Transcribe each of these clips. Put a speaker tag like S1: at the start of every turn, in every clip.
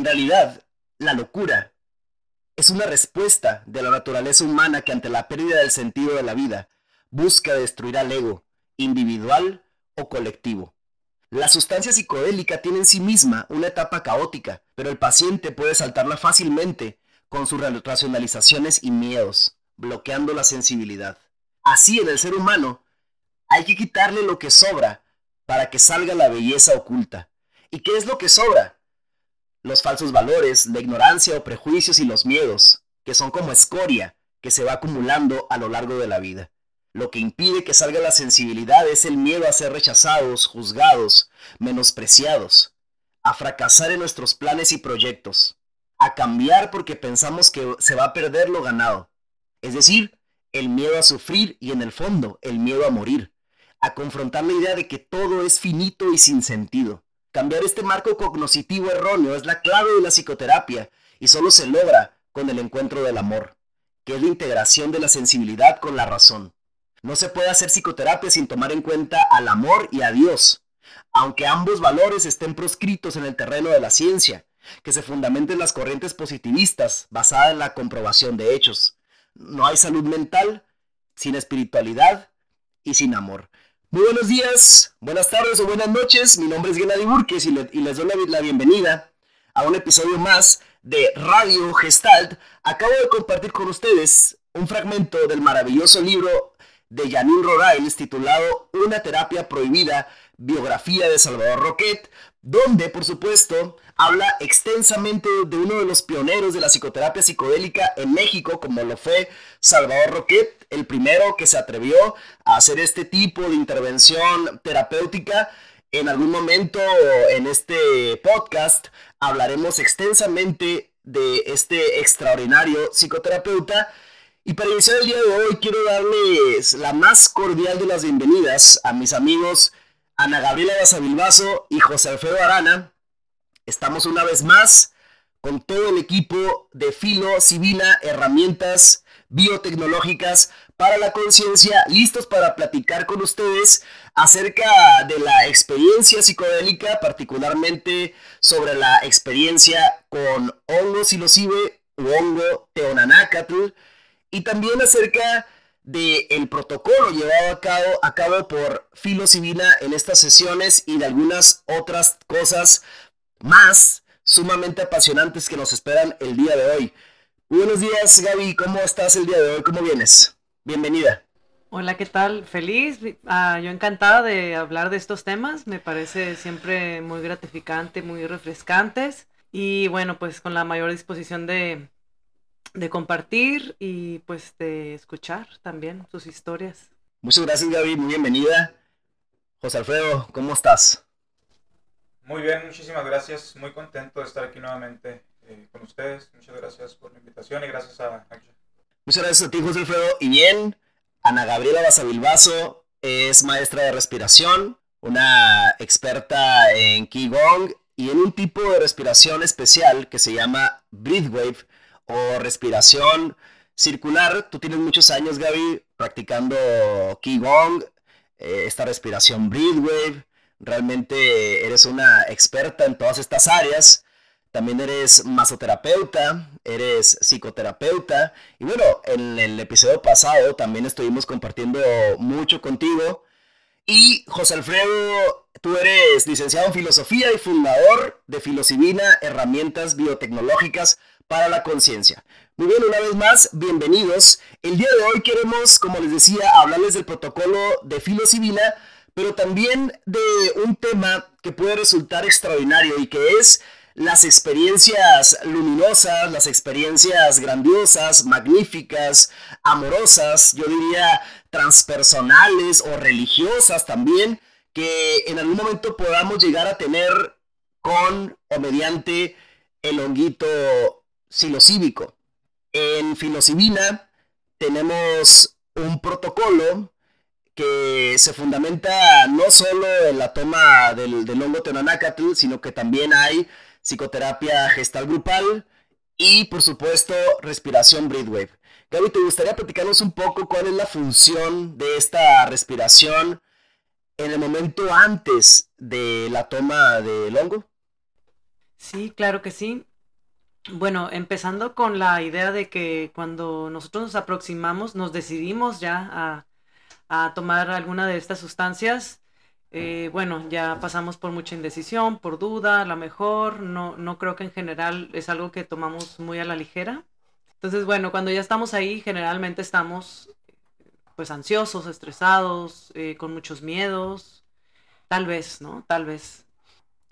S1: En realidad, la locura es una respuesta de la naturaleza humana que ante la pérdida del sentido de la vida busca destruir al ego, individual o colectivo. La sustancia psicodélica tiene en sí misma una etapa caótica, pero el paciente puede saltarla fácilmente con sus racionalizaciones y miedos, bloqueando la sensibilidad. Así en el ser humano hay que quitarle lo que sobra para que salga la belleza oculta. ¿Y qué es lo que sobra? Los falsos valores, la ignorancia o prejuicios y los miedos, que son como escoria que se va acumulando a lo largo de la vida. Lo que impide que salga la sensibilidad es el miedo a ser rechazados, juzgados, menospreciados, a fracasar en nuestros planes y proyectos, a cambiar porque pensamos que se va a perder lo ganado. Es decir, el miedo a sufrir y en el fondo el miedo a morir a confrontar la idea de que todo es finito y sin sentido. Cambiar este marco cognoscitivo erróneo es la clave de la psicoterapia y solo se logra con el encuentro del amor, que es la integración de la sensibilidad con la razón. No se puede hacer psicoterapia sin tomar en cuenta al amor y a Dios, aunque ambos valores estén proscritos en el terreno de la ciencia, que se fundamenten las corrientes positivistas basadas en la comprobación de hechos. No hay salud mental sin espiritualidad y sin amor. Muy buenos días, buenas tardes o buenas noches. Mi nombre es Gennady Burques y, les doy la, bienvenida a un episodio más de Radio Gestalt. Acabo de compartir con ustedes un fragmento del maravilloso libro de Janine Rorails titulado Una terapia prohibida, biografía de Salvador Roquet, donde, por supuesto, habla extensamente de uno de los pioneros de la psicoterapia psicodélica en México, como lo fue Salvador Roquet, el primero que se atrevió a hacer este tipo de intervención terapéutica. En algún momento en este podcast hablaremos extensamente de este extraordinario psicoterapeuta. Y para iniciar el día de hoy quiero darles la más cordial de las bienvenidas a mis amigos Ana Gabriela Basavilbaso y José Alfredo Arana. Estamos una vez más con todo el equipo de Filo Civila Herramientas biotecnológicas para la conciencia, listos para platicar con ustedes acerca de la experiencia psicodélica, particularmente sobre la experiencia con hongo psilocibe u hongo teonanácatl, y también acerca del protocolo llevado a cabo, a cabo por Filocivina en estas sesiones y de algunas otras cosas más sumamente apasionantes que nos esperan el día de hoy buenos días, Gaby. ¿Cómo estás el día de hoy? ¿Cómo vienes? Bienvenida.
S2: Hola, ¿qué tal? Feliz. Ah, yo encantada de hablar de estos temas. Me parece siempre muy gratificante, muy refrescantes. Y bueno, pues con la mayor disposición de, de compartir y pues de escuchar también sus historias.
S1: Muchas gracias, Gaby. Muy bienvenida. José Alfredo, ¿cómo estás?
S3: Muy bien, muchísimas gracias. Muy contento de estar aquí nuevamente eh, con ustedes. Muchas gracias por la invitación y gracias a
S1: Muchas gracias a ti, José Alfredo. Y bien, Ana Gabriela Basavilbaso es maestra de respiración, una experta en Qigong y en un tipo de respiración especial que se llama Breathwave o respiración circular. Tú tienes muchos años, Gaby, practicando Qigong, eh, esta respiración Breathwave. Realmente eres una experta en todas estas áreas. También eres masoterapeuta, eres psicoterapeuta. Y bueno, en el episodio pasado también estuvimos compartiendo mucho contigo. Y José Alfredo, tú eres licenciado en filosofía y fundador de Filocivina, herramientas biotecnológicas para la conciencia. Muy bien, una vez más, bienvenidos. El día de hoy queremos, como les decía, hablarles del protocolo de Filocivina, pero también de un tema que puede resultar extraordinario y que es las experiencias luminosas, las experiencias grandiosas, magníficas, amorosas, yo diría transpersonales o religiosas también, que en algún momento podamos llegar a tener con o mediante el honguito psilocíbico. En filocibina tenemos un protocolo que se fundamenta no solo en la toma del, hongo teonanácatl, sino que también hay psicoterapia gestal grupal y por supuesto respiración breathwave. Gaby, ¿te gustaría platicarnos un poco cuál es la función de esta respiración en el momento antes de la toma del hongo?
S2: Sí, claro que sí. Bueno, empezando con la idea de que cuando nosotros nos aproximamos, nos decidimos ya a, tomar alguna de estas sustancias, eh, bueno, ya pasamos por mucha indecisión, por duda, a lo mejor, no, no creo que en general es algo que tomamos muy a la ligera. Entonces, bueno, cuando ya estamos ahí, generalmente estamos pues ansiosos, estresados, eh, con muchos miedos, tal vez, ¿no? Tal vez.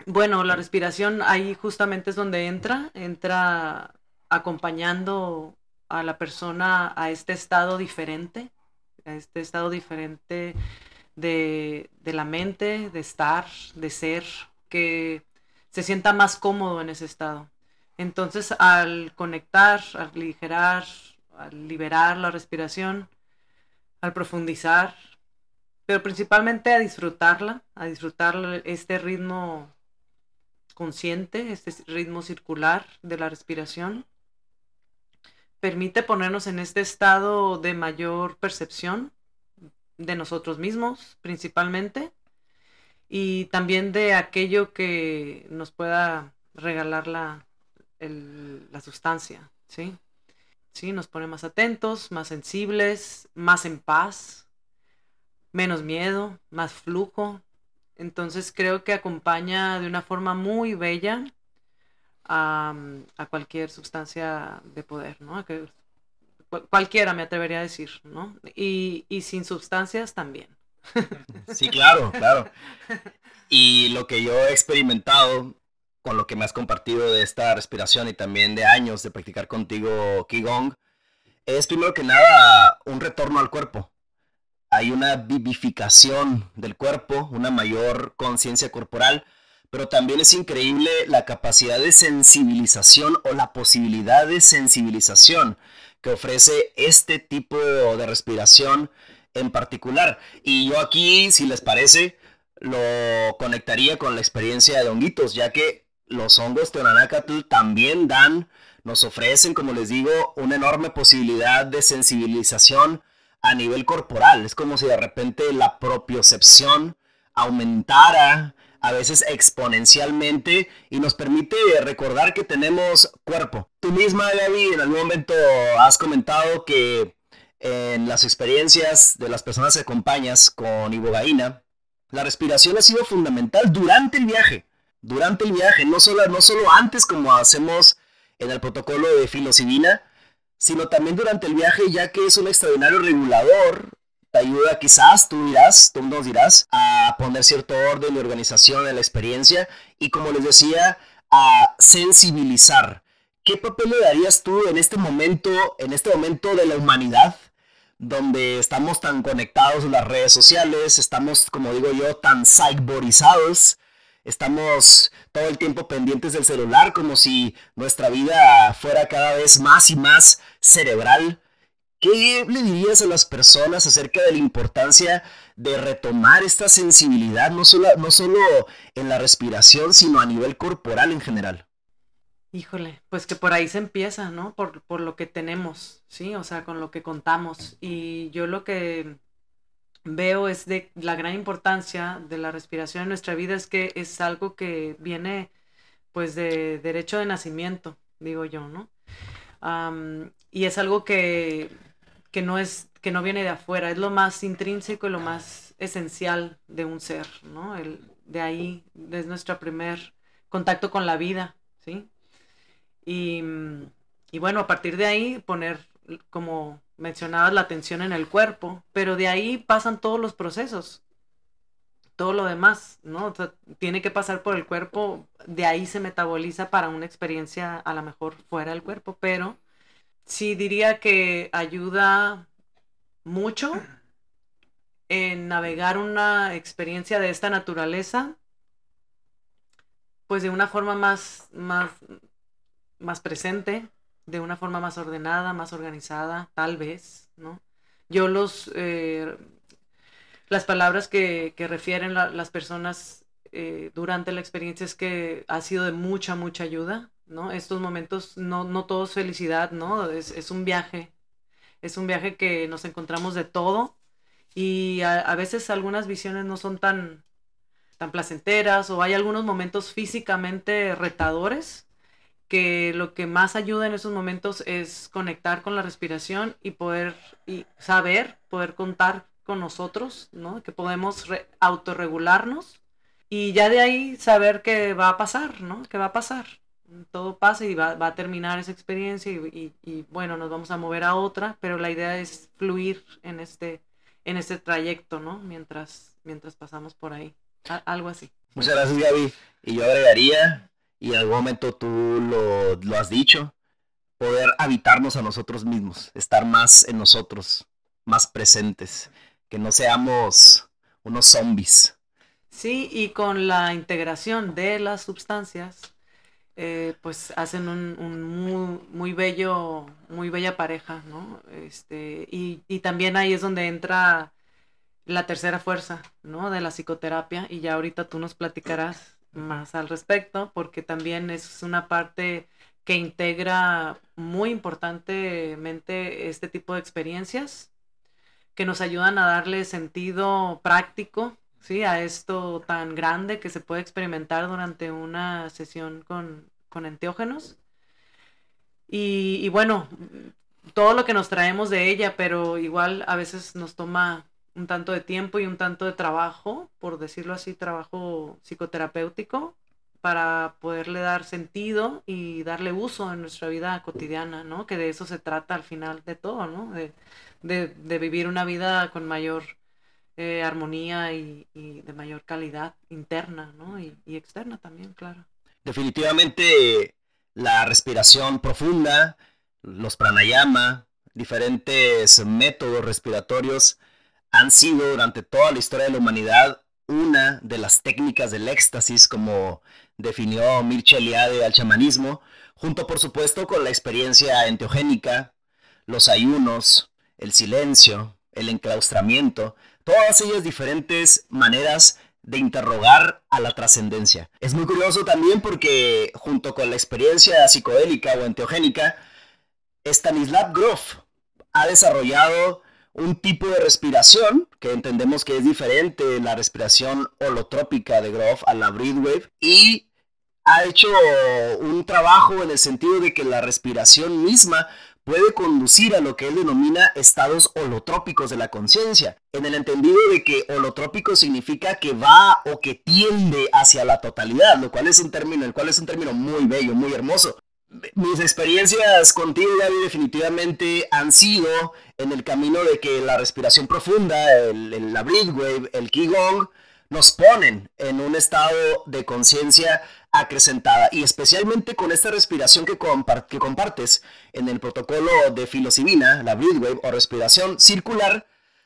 S2: Bueno, la respiración ahí justamente es donde entra, entra acompañando a la persona a este estado diferente, a este estado diferente de, de la mente, de estar, de ser, que se sienta más cómodo en ese estado. Entonces, al conectar, al aligerar, al liberar la respiración, al profundizar, pero principalmente a disfrutarla, a disfrutar este ritmo consciente, este ritmo circular de la respiración, permite ponernos en este estado de mayor percepción de nosotros mismos principalmente y también de aquello que nos pueda regalar la, la sustancia, ¿sí? ¿sí? Nos pone más atentos, más sensibles, más en paz, menos miedo, más flujo, entonces creo que acompaña de una forma muy bella a, cualquier sustancia de poder, ¿no? cualquiera me atrevería a decir, ¿no? Y, sin sustancias también.
S1: Sí, claro, claro. Y lo que yo he experimentado con lo que me has compartido de esta respiración y también de años de practicar contigo Qigong, es primero que nada un retorno al cuerpo hay una vivificación del cuerpo, una mayor conciencia corporal, pero también es increíble la capacidad de sensibilización o la posibilidad de sensibilización que ofrece este tipo de respiración en particular. Y yo aquí, si les parece, lo conectaría con la experiencia de honguitos, ya que los hongos Teonanacatl también dan, nos ofrecen, como les digo, una enorme posibilidad de sensibilización a nivel corporal. Es como si de repente la propiocepción aumentara a veces exponencialmente y nos permite recordar que tenemos cuerpo. Tú misma, Gaby, en algún momento has comentado que en las experiencias de las personas que acompañas con ibogaína, la respiración ha sido fundamental durante el viaje. Durante el viaje, no solo, no solo antes como hacemos en el protocolo de filocibina, sino también durante el viaje, ya que es un extraordinario regulador. Te ayuda quizás, tú dirás, tú nos dirás, a poner cierto orden y organización en la experiencia y como les decía, a sensibilizar. ¿Qué papel le darías tú en este momento, en este momento de la humanidad, donde estamos tan conectados en las redes sociales, estamos, como digo yo, tan cyborgizados, estamos todo el tiempo pendientes del celular como si nuestra vida fuera cada vez más y más cerebral. ¿Qué le dirías a las personas acerca de la importancia de retomar esta sensibilidad, no solo, no solo en la respiración, sino a nivel corporal en general?
S2: Híjole, pues que por ahí se empieza, ¿no? Por, por lo que tenemos, ¿sí? O sea, con lo que contamos. Y yo lo que veo es de la gran importancia de la respiración en nuestra vida es que es algo que viene pues de derecho de nacimiento, digo yo, ¿no? y es algo que, que, no es, que no viene de afuera, es lo más intrínseco y lo más esencial de un ser, ¿no? El, de ahí es nuestro primer contacto con la vida, ¿sí? Y, y bueno, a partir de ahí poner como mencionabas la tensión en el cuerpo, pero de ahí pasan todos los procesos, todo lo demás, ¿no? tiene que pasar por el cuerpo, de ahí se metaboliza para una experiencia a lo mejor fuera del cuerpo, pero sí diría que ayuda mucho en navegar una experiencia de esta naturaleza, pues de una forma más, más, más presente, de una forma más ordenada, más organizada, tal vez, ¿no? Yo los, eh, las palabras que, refieren las personas eh, durante la experiencia es que ha sido de mucha, mucha ayuda, ¿no? Estos momentos, no, no todo es felicidad, ¿no? Es, un viaje, es un viaje que nos encontramos de todo y a, veces algunas visiones no son tan, tan placenteras o hay algunos momentos físicamente retadores que lo que más ayuda en esos momentos es conectar con la respiración y poder y saber, poder contar con nosotros, ¿no? Que podemos autorregularnos y ya de ahí saber qué va a pasar, ¿no? ¿Qué va a pasar? Todo pasa y va, a terminar esa experiencia y, y, bueno, nos vamos a mover a otra, pero la idea es fluir en este, en este trayecto, ¿no? Mientras, mientras pasamos por ahí. algo así.
S1: Muchas gracias, Gaby. Y yo agregaría, y en algún momento tú lo, lo has dicho, poder habitarnos a nosotros mismos, estar más en nosotros, más presentes, que no seamos unos zombies
S2: Sí, y con la integración de las sustancias, eh, pues hacen un, muy, muy, bello, muy bella pareja, ¿no? Este, y, y, también ahí es donde entra la tercera fuerza, ¿no? De la psicoterapia, y ya ahorita tú nos platicarás más al respecto, porque también es una parte que integra muy importantemente este tipo de experiencias, que nos ayudan a darle sentido práctico ¿sí? a esto tan grande que se puede experimentar durante una sesión con, con enteógenos. Y, bueno, todo lo que nos traemos de ella, pero igual a veces nos toma un tanto de tiempo y un tanto de trabajo, por decirlo así, trabajo psicoterapéutico, para poderle dar sentido y darle uso en nuestra vida cotidiana, ¿no? Que de eso se trata al final de todo, ¿no? De, de, vivir una vida con mayor eh, armonía y, de mayor calidad interna ¿no? y, externa también, claro.
S1: Definitivamente la respiración profunda, los pranayama, diferentes métodos respiratorios han sido durante toda la historia de la humanidad una de las técnicas del éxtasis como definió Mircea Eliade al chamanismo, junto por supuesto con la experiencia enteogénica, los ayunos, el silencio, el enclaustramiento, todas ellas diferentes maneras de interrogar a la trascendencia. Es muy curioso también porque junto con la experiencia psicodélica o enteogénica, Stanislav Grof ha desarrollado un tipo de respiración que entendemos que es diferente la respiración holotrópica de Grof a la breathwave y ha hecho un trabajo en el sentido de que la respiración misma puede conducir a lo que él denomina estados holotrópicos de la conciencia, en el entendido de que holotrópico significa que va o que tiende hacia la totalidad, lo cual es un término, el cual es un término muy bello, muy hermoso. Mis experiencias contigo, Gaby, definitivamente han sido en el camino de que la respiración profunda, el, la breathwave, el qigong, nos ponen en un estado de conciencia acrecentada. Y especialmente con esta respiración que, que compartes en el protocolo de filosibina, la breathwave o respiración circular,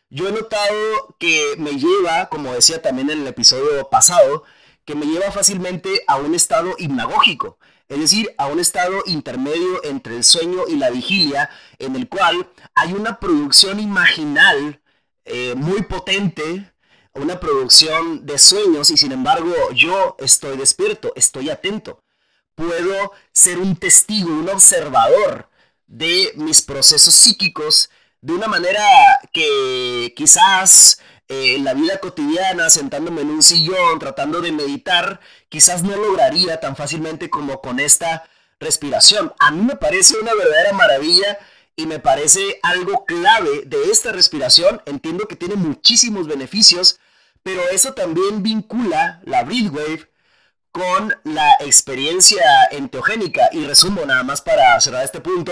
S1: yo he notado que me lleva, como decía también en el episodio pasado, que me lleva fácilmente a un estado hipnagógico, es decir, a un estado intermedio entre el sueño y la vigilia, en el cual hay una producción imaginal eh, muy potente una producción de sueños y sin embargo yo estoy despierto, estoy atento. Puedo ser un testigo, un observador de mis procesos psíquicos de una manera que quizás eh, en la vida cotidiana, sentándome en un sillón, tratando de meditar, quizás no lograría tan fácilmente como con esta respiración. A mí me parece una verdadera maravilla y me parece algo clave de esta respiración. Entiendo que tiene muchísimos beneficios, pero eso también vincula la breathwave con la experiencia enteogénica. Y resumo nada más para cerrar este punto,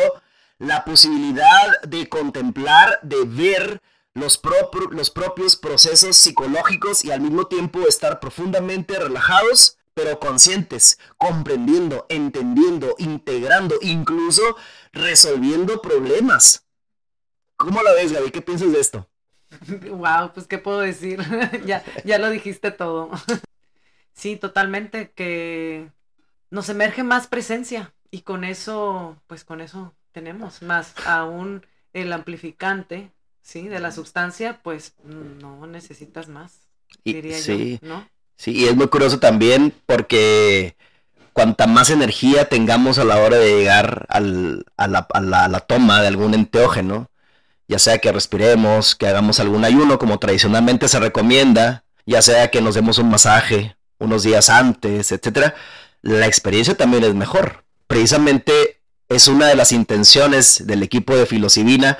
S1: la posibilidad de contemplar, de ver los, los propios procesos psicológicos y al mismo tiempo estar profundamente relajados pero conscientes, comprendiendo, entendiendo, integrando, incluso resolviendo problemas. ¿Cómo la ves, Gaby? ¿Qué piensas de esto?
S2: Wow, pues qué puedo decir. ya, ya lo dijiste todo. sí, totalmente, que nos emerge más presencia y con eso, pues con eso tenemos más aún el amplificante, sí, de la sustancia, pues no necesitas más, diría
S1: sí,
S2: yo, ¿no?
S1: Sí, y es muy curioso también porque cuanta más energía tengamos a la hora de llegar al, a, la, a, la, a, la, toma de algún enteógeno, ya sea que respiremos, que hagamos algún ayuno, como tradicionalmente se recomienda, ya sea que nos demos un masaje unos días antes, etcétera, la experiencia también es mejor. Precisamente es una de las intenciones del equipo de Filosivina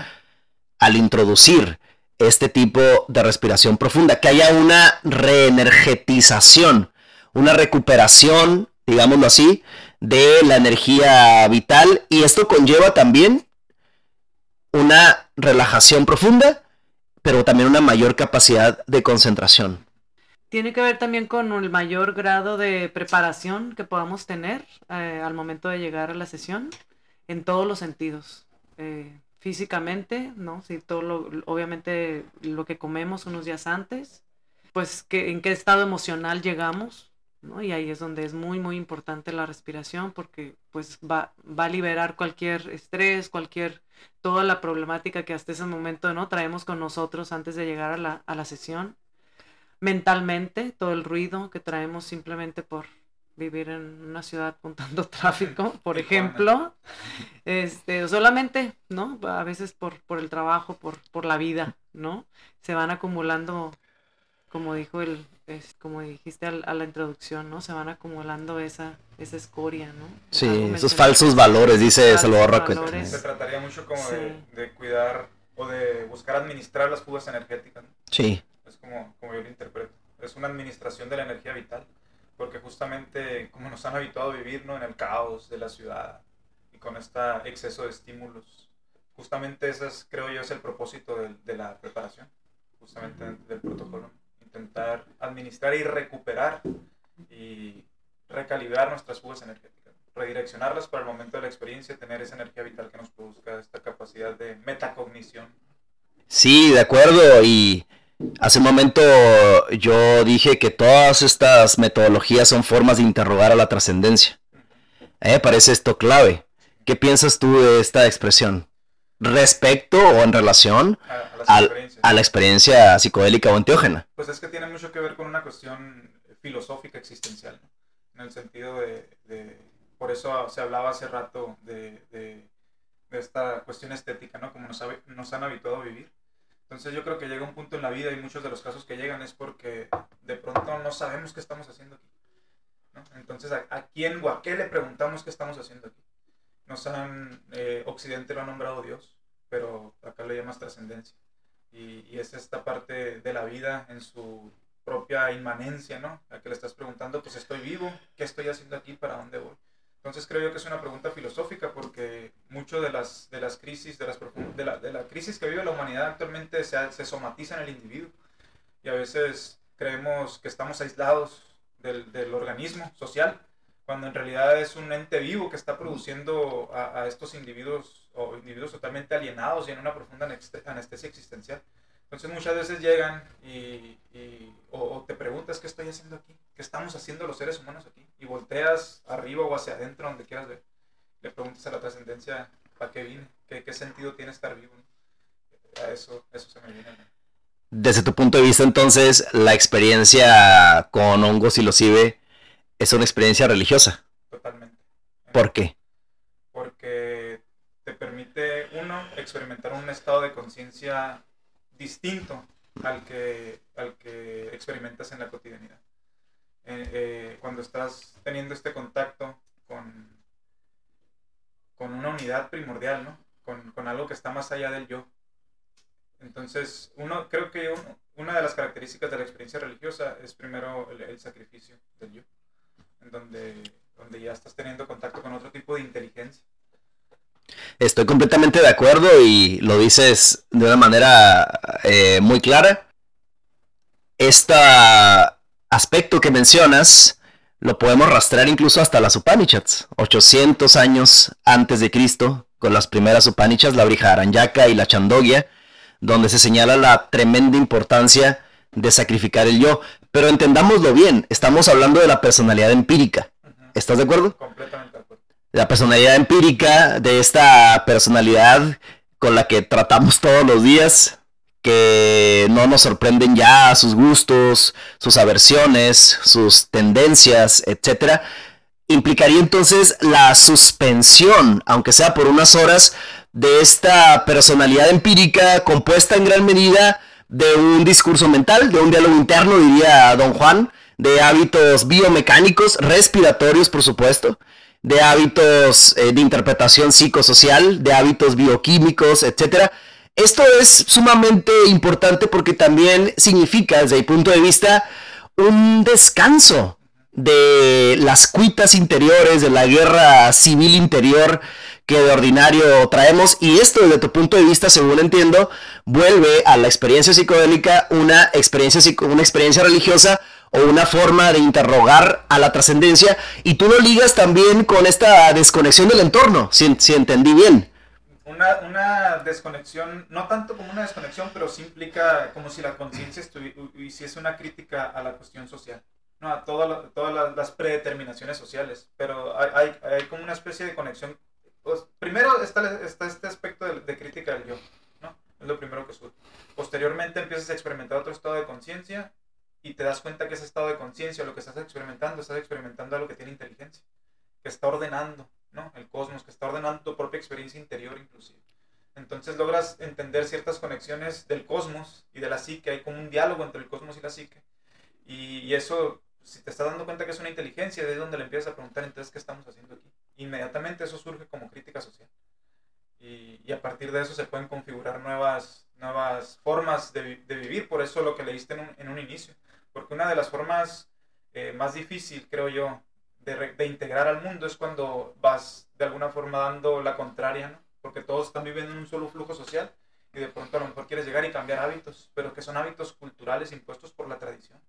S1: al introducir este tipo de respiración profunda, que haya una reenergetización, una recuperación, digámoslo así, de la energía vital y esto conlleva también una relajación profunda, pero también una mayor capacidad de concentración.
S2: Tiene que ver también con el mayor grado de preparación que podamos tener eh, al momento de llegar a la sesión, en todos los sentidos. Eh, físicamente, ¿no? Sí, todo lo, obviamente lo que comemos unos días antes, pues que, en qué estado emocional llegamos, ¿no? Y ahí es donde es muy, muy importante la respiración porque pues va, va a liberar cualquier estrés, cualquier, toda la problemática que hasta ese momento, ¿no? Traemos con nosotros antes de llegar a la, a la sesión. Mentalmente, todo el ruido que traemos simplemente por vivir en una ciudad con tanto tráfico, por ejemplo, este, solamente, ¿no? A veces por, por el trabajo, por, por la vida, ¿no? Se van acumulando, como dijo el, es, como dijiste a la introducción, ¿no? Se van acumulando esa, esa escoria, ¿no?
S1: Sí, esos falsos valores, dice Salvador Raquel.
S3: Se trataría mucho como de, cuidar o de buscar administrar las fugas energéticas.
S1: Sí.
S3: Es como, como yo lo interpreto. Es una administración de la energía vital porque justamente como nos han habituado a vivir ¿no? en el caos de la ciudad y con este exceso de estímulos, justamente ese es, creo yo, es el propósito de, de la preparación, justamente del protocolo, intentar administrar y recuperar y recalibrar nuestras fugas energéticas, redireccionarlas para el momento de la experiencia, tener esa energía vital que nos produzca esta capacidad de metacognición.
S1: Sí, de acuerdo, y Hace un momento yo dije que todas estas metodologías son formas de interrogar a la trascendencia. me parece esto clave. ¿Qué piensas tú de esta expresión? Respecto o en relación a, la experiencia psicodélica o enteógena.
S3: Pues es que tiene mucho que ver con una cuestión filosófica existencial, en el sentido de, por eso se hablaba hace rato de, esta cuestión estética, ¿no? Como nos, nos han habituado a vivir entonces yo creo que llega un punto en la vida y muchos de los casos que llegan es porque de pronto no sabemos qué estamos haciendo aquí. Entonces, ¿a, quién o a qué le preguntamos qué estamos haciendo aquí? Nos han, eh, Occidente lo ha nombrado Dios, pero acá lo llamas trascendencia. Y, y, es esta parte de la vida en su propia inmanencia, ¿no? A que le estás preguntando, pues estoy vivo, ¿qué estoy haciendo aquí? ¿Para dónde voy? Entonces creo que es una pregunta filosófica porque mucho de las, de las crisis, de, las de, la, de la crisis que vive la humanidad actualmente se, se somatiza en el individuo. Y a veces creemos que estamos aislados del, del, organismo social, cuando en realidad es un ente vivo que está produciendo a, a estos individuos o individuos totalmente alienados y en una profunda anestesia existencial. Entonces muchas veces llegan y, y o, te preguntas qué estoy haciendo aquí, qué estamos haciendo los seres humanos aquí, y volteas arriba o hacia adentro, donde quieras ver, le preguntas a la trascendencia, ¿para qué vine? ¿Qué, ¿Qué, sentido tiene estar vivo? A eso, eso se me viene.
S1: Desde tu punto de vista, entonces, la experiencia con hongos y los IBE es una experiencia religiosa.
S3: Totalmente.
S1: ¿Por qué?
S3: Porque te permite, uno, experimentar un estado de conciencia distinto al que, al que experimentas en la cotidianidad. Eh, eh, cuando estás teniendo este contacto con, con una unidad primordial, ¿no? Con, con, algo que está más allá del yo. Entonces, uno, creo que una de las características de la experiencia religiosa es primero el, el sacrificio del yo, en donde, donde ya estás teniendo contacto con otro tipo de inteligencia.
S1: Estoy completamente de acuerdo y lo dices de una manera eh, muy clara. Este aspecto que mencionas lo podemos rastrear incluso hasta las Upanishads, 800 años antes de Cristo, con las primeras Upanishads, la Brihadaranyaka y la Chandogya, donde se señala la tremenda importancia de sacrificar el yo. Pero entendámoslo bien, estamos hablando de la personalidad empírica. ¿Estás de acuerdo?
S3: Completamente de acuerdo
S1: la personalidad empírica de esta personalidad con la que tratamos todos los días, que no nos sorprenden ya sus gustos, sus aversiones, sus tendencias, etc. Implicaría entonces la suspensión, aunque sea por unas horas, de esta personalidad empírica compuesta en gran medida de un discurso mental, de un diálogo interno, diría don Juan, de hábitos biomecánicos, respiratorios, por supuesto, de hábitos eh, de interpretación psicosocial, de hábitos bioquímicos, etc. Esto es sumamente importante porque también significa, desde mi punto de vista, un descanso de las cuitas interiores, de la guerra civil interior que de ordinario traemos. Y esto, desde tu punto de vista, según entiendo, vuelve a la experiencia psicodélica una experiencia, una experiencia religiosa o una forma de interrogar a la trascendencia. Y tú lo ligas también con esta desconexión del entorno, si, entendí bien.
S3: Una, una, desconexión, no tanto como una desconexión, pero sí implica como si la conciencia hiciese una crítica a la cuestión social no, a todas las predeterminaciones sociales, pero hay, hay, como una especie de conexión. Pues, primero está, está este aspecto de, crítica del yo, ¿no? Es lo primero que surge. Posteriormente empiezas a experimentar otro estado de conciencia y te das cuenta que ese estado de conciencia, lo que estás experimentando, estás experimentando algo que tiene inteligencia, que está ordenando, ¿no? El cosmos, que está ordenando tu propia experiencia interior inclusive. Entonces logras entender ciertas conexiones del cosmos y de la psique, hay como un diálogo entre el cosmos y la psique. Y, y eso si te estás dando cuenta que es una inteligencia, de donde le empiezas a preguntar entonces qué estamos haciendo aquí. Inmediatamente eso surge como crítica social. Y, y a partir de eso se pueden configurar nuevas, nuevas formas de, de vivir, por eso lo que leíste en un, en un inicio. Porque una de las formas eh, más difícil, creo yo, de, integrar al mundo es cuando vas de alguna forma dando la contraria, ¿no? Porque todos están viviendo en un solo flujo social y de pronto a lo mejor quieres llegar y cambiar hábitos, pero que son hábitos culturales impuestos por la tradición.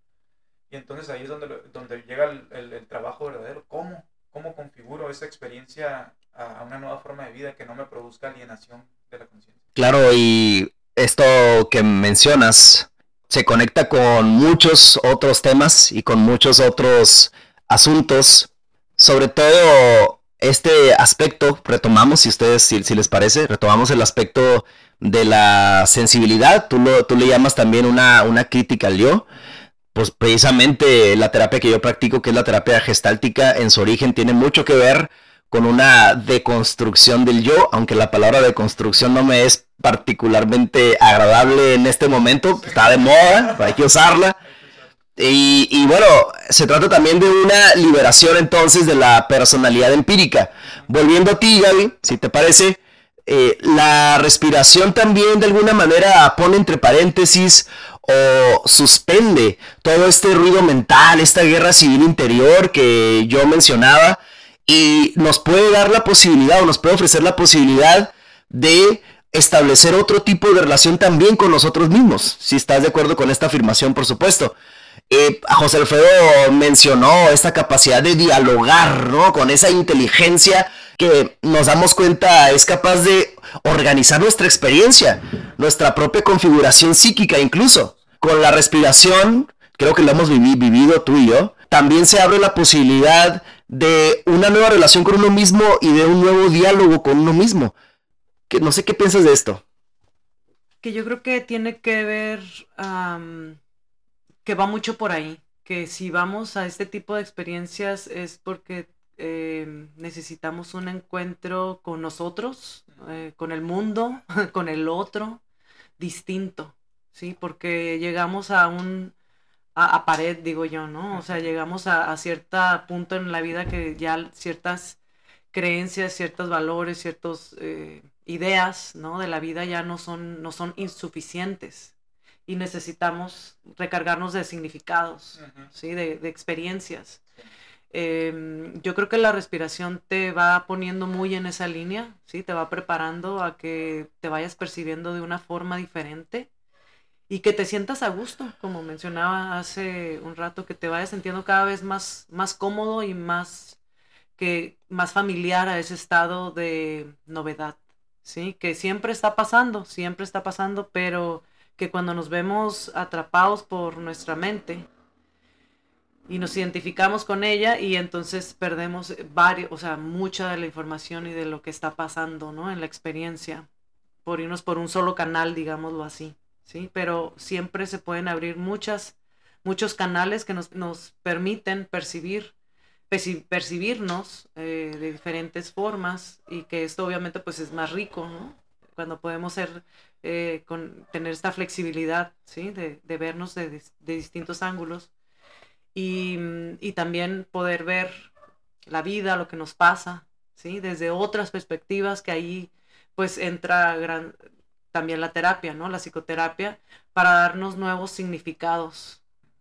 S3: Y entonces ahí es donde, donde llega el, trabajo verdadero. ¿Cómo? ¿Cómo configuro esa experiencia a, una nueva forma de vida que no me produzca alienación de la conciencia?
S1: Claro, y esto que mencionas se conecta con muchos otros temas y con muchos otros asuntos. Sobre todo este aspecto, retomamos, si ustedes, si, les parece, retomamos el aspecto de la sensibilidad. Tú, lo, tú le llamas también una, una crítica al yo pues precisamente la terapia que yo practico, que es la terapia gestáltica, en su origen tiene mucho que ver con una deconstrucción del yo, aunque la palabra deconstrucción no me es particularmente agradable en este momento, está de moda, hay que usarla. Y, bueno, se trata también de una liberación entonces de la personalidad empírica. Volviendo a ti, Gaby, si te parece, eh, la respiración también de alguna manera pone entre paréntesis o suspende todo este ruido mental, esta guerra civil interior que yo mencionaba y nos puede dar la posibilidad o nos puede ofrecer la posibilidad de establecer otro tipo de relación también con nosotros mismos, si estás de acuerdo con esta afirmación, por supuesto. Eh, José Alfredo mencionó esta capacidad de dialogar, ¿no? Con esa inteligencia que nos damos cuenta es capaz de organizar nuestra experiencia, nuestra propia configuración psíquica incluso. Con la respiración, creo que lo hemos vivido tú y yo, también se abre la posibilidad de una nueva relación con uno mismo y de un nuevo diálogo con uno mismo. Que, no sé qué piensas de esto.
S2: Que yo creo que tiene que ver, que va mucho por ahí, que si vamos a este tipo de experiencias es porque eh, necesitamos un encuentro con nosotros, eh, con el mundo, con el otro, distinto, ¿sí? Porque llegamos a un, a, pared, digo yo, ¿no? O sea, llegamos a, a cierto punto en la vida que ya ciertas creencias, ciertos valores, ciertas eh, ideas, ¿no? De la vida ya no son, no son insuficientes y necesitamos recargarnos de significados, ¿sí? De, de experiencias. Em, yo creo que la respiración te va poniendo muy en esa línea, ¿sí? Te va preparando a que te vayas percibiendo de una forma diferente y que te sientas a gusto, como mencionaba hace un rato, que te vayas sintiendo cada vez más, más cómodo y más, que, más familiar a ese estado de novedad, ¿sí? Que siempre está pasando, siempre está pasando, pero que cuando nos vemos atrapados por nuestra mente, y nos identificamos con ella y entonces perdemos varios, o sea, mucha de la información y de lo que está pasando, ¿no? En la experiencia, por irnos por un solo canal, digámoslo así, ¿sí? Pero siempre se pueden abrir muchas, muchos canales que nos, nos permiten percibir, percibirnos eh, de diferentes formas y que esto obviamente pues es más rico, cuando podemos ser, eh, con, tener esta flexibilidad, ¿sí? De, de vernos de, de, distintos ángulos y, y, también poder ver la vida, lo que nos pasa, ¿sí? Desde otras perspectivas que ahí pues entra gran, también la terapia, ¿no? La psicoterapia, para darnos nuevos significados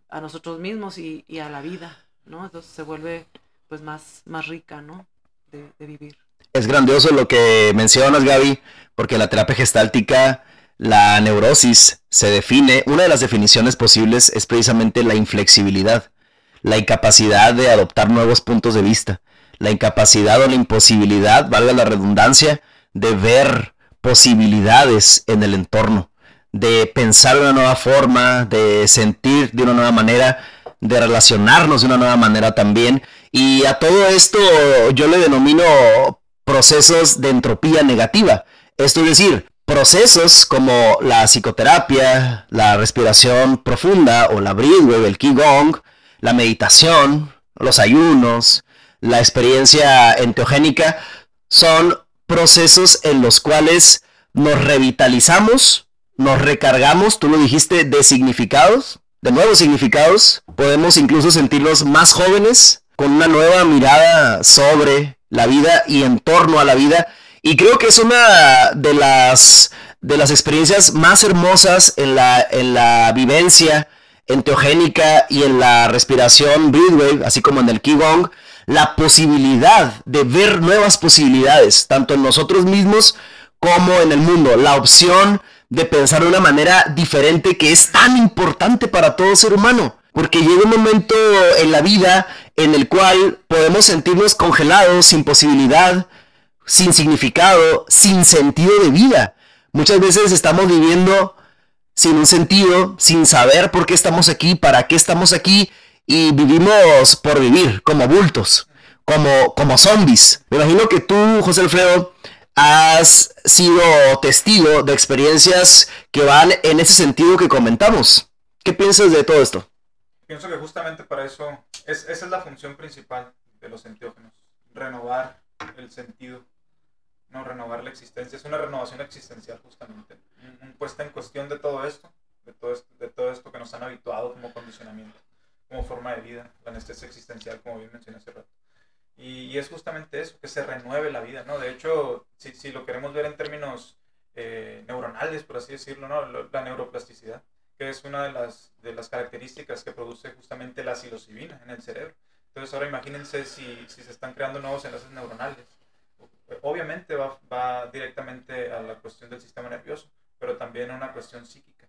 S2: a nosotros mismos y, a la vida, ¿no? Entonces se vuelve pues más, más rica, ¿no? De, de vivir.
S1: Es grandioso lo que mencionas, Gaby, porque la terapia gestáltica, la neurosis, se define, una de las definiciones posibles es precisamente la inflexibilidad, la incapacidad de adoptar nuevos puntos de vista, la incapacidad o la imposibilidad, valga la redundancia, de ver posibilidades en el entorno, de pensar de una nueva forma, de sentir de una nueva manera, de relacionarnos de una nueva manera también. Y a todo esto yo le denomino procesos de entropía negativa. Esto es decir, procesos como la psicoterapia, la respiración profunda o la breathwork, el qigong, la meditación, los ayunos, la experiencia enteogénica, son procesos en los cuales nos revitalizamos, nos recargamos, tú lo dijiste, de significados, de nuevos significados. Podemos incluso sentirnos más jóvenes, con una nueva mirada sobre la vida y en torno a la vida. Y creo que es una de las, de las experiencias más hermosas en la, en la vivencia enteogénica y en la respiración breathwave, así como en el Qigong, la posibilidad de ver nuevas posibilidades, tanto en nosotros mismos como en el mundo. La opción de pensar de una manera diferente que es tan importante para todo ser humano. Porque llega un momento en la vida en el cual podemos sentirnos congelados, sin posibilidad, sin significado, sin sentido de vida. Muchas veces estamos viviendo sin un sentido, sin saber por qué estamos aquí, para qué estamos aquí, y vivimos por vivir, como bultos, como, como zombies. Me imagino que tú, José Alfredo, has sido testigo de experiencias que van en ese sentido que comentamos. ¿Qué piensas de todo esto?
S3: Pienso que justamente para eso, es, esa es la función principal de los enteógenos, renovar el sentido, no renovar la existencia, es una renovación existencial justamente, puesta en cuestión de todo esto, de todo esto, de todo esto que nos han habituado como condicionamiento como forma de vida, la anestesia existencial, como bien mencioné hace rato. Y, es justamente eso, que se renueve la vida, ¿no? De hecho, si, si lo queremos ver en términos eh, neuronales, por así decirlo, ¿no? La neuroplasticidad, que es una de las, de las características que produce justamente la psilocibina en el cerebro. Entonces ahora imagínense si, si se están creando nuevos enlaces neuronales. Obviamente va, va directamente a la cuestión del sistema nervioso, pero también a una cuestión psíquica.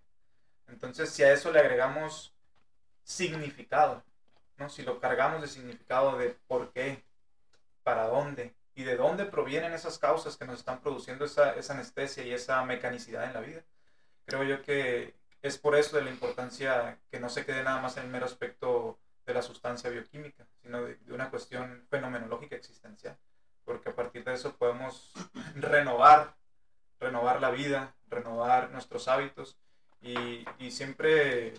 S3: Entonces, si a eso le agregamos significado, ¿no? Si lo cargamos de significado de por qué, para dónde y de dónde provienen esas causas que nos están produciendo esa, anestesia y esa mecanicidad en la vida. Creo yo que es por eso de la importancia que no se quede nada más en el mero aspecto de la sustancia bioquímica, sino de, una cuestión fenomenológica existencial, porque a partir de eso podemos renovar, renovar la vida, renovar nuestros hábitos y siempre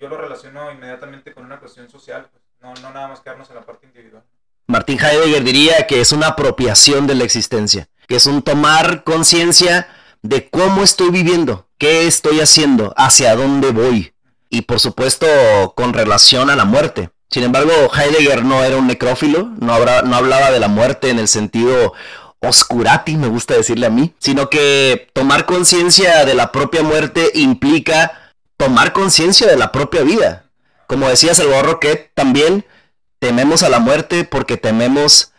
S3: yo lo relaciono inmediatamente con una cuestión social, pues, no, no nada más quedarnos en la parte individual.
S1: Martín Heidegger diría que es una apropiación de la existencia, que es un tomar conciencia de cómo estoy viviendo, qué estoy haciendo, hacia dónde voy, y por supuesto con relación a la muerte. Sin embargo, Heidegger no era un necrófilo, no, no hablaba de la muerte en el sentido oscurati, me gusta decirle a mí, sino que tomar conciencia de la propia muerte implica tomar conciencia de la propia vida. Como decía Salvador Roquet, también tememos a la muerte porque tememos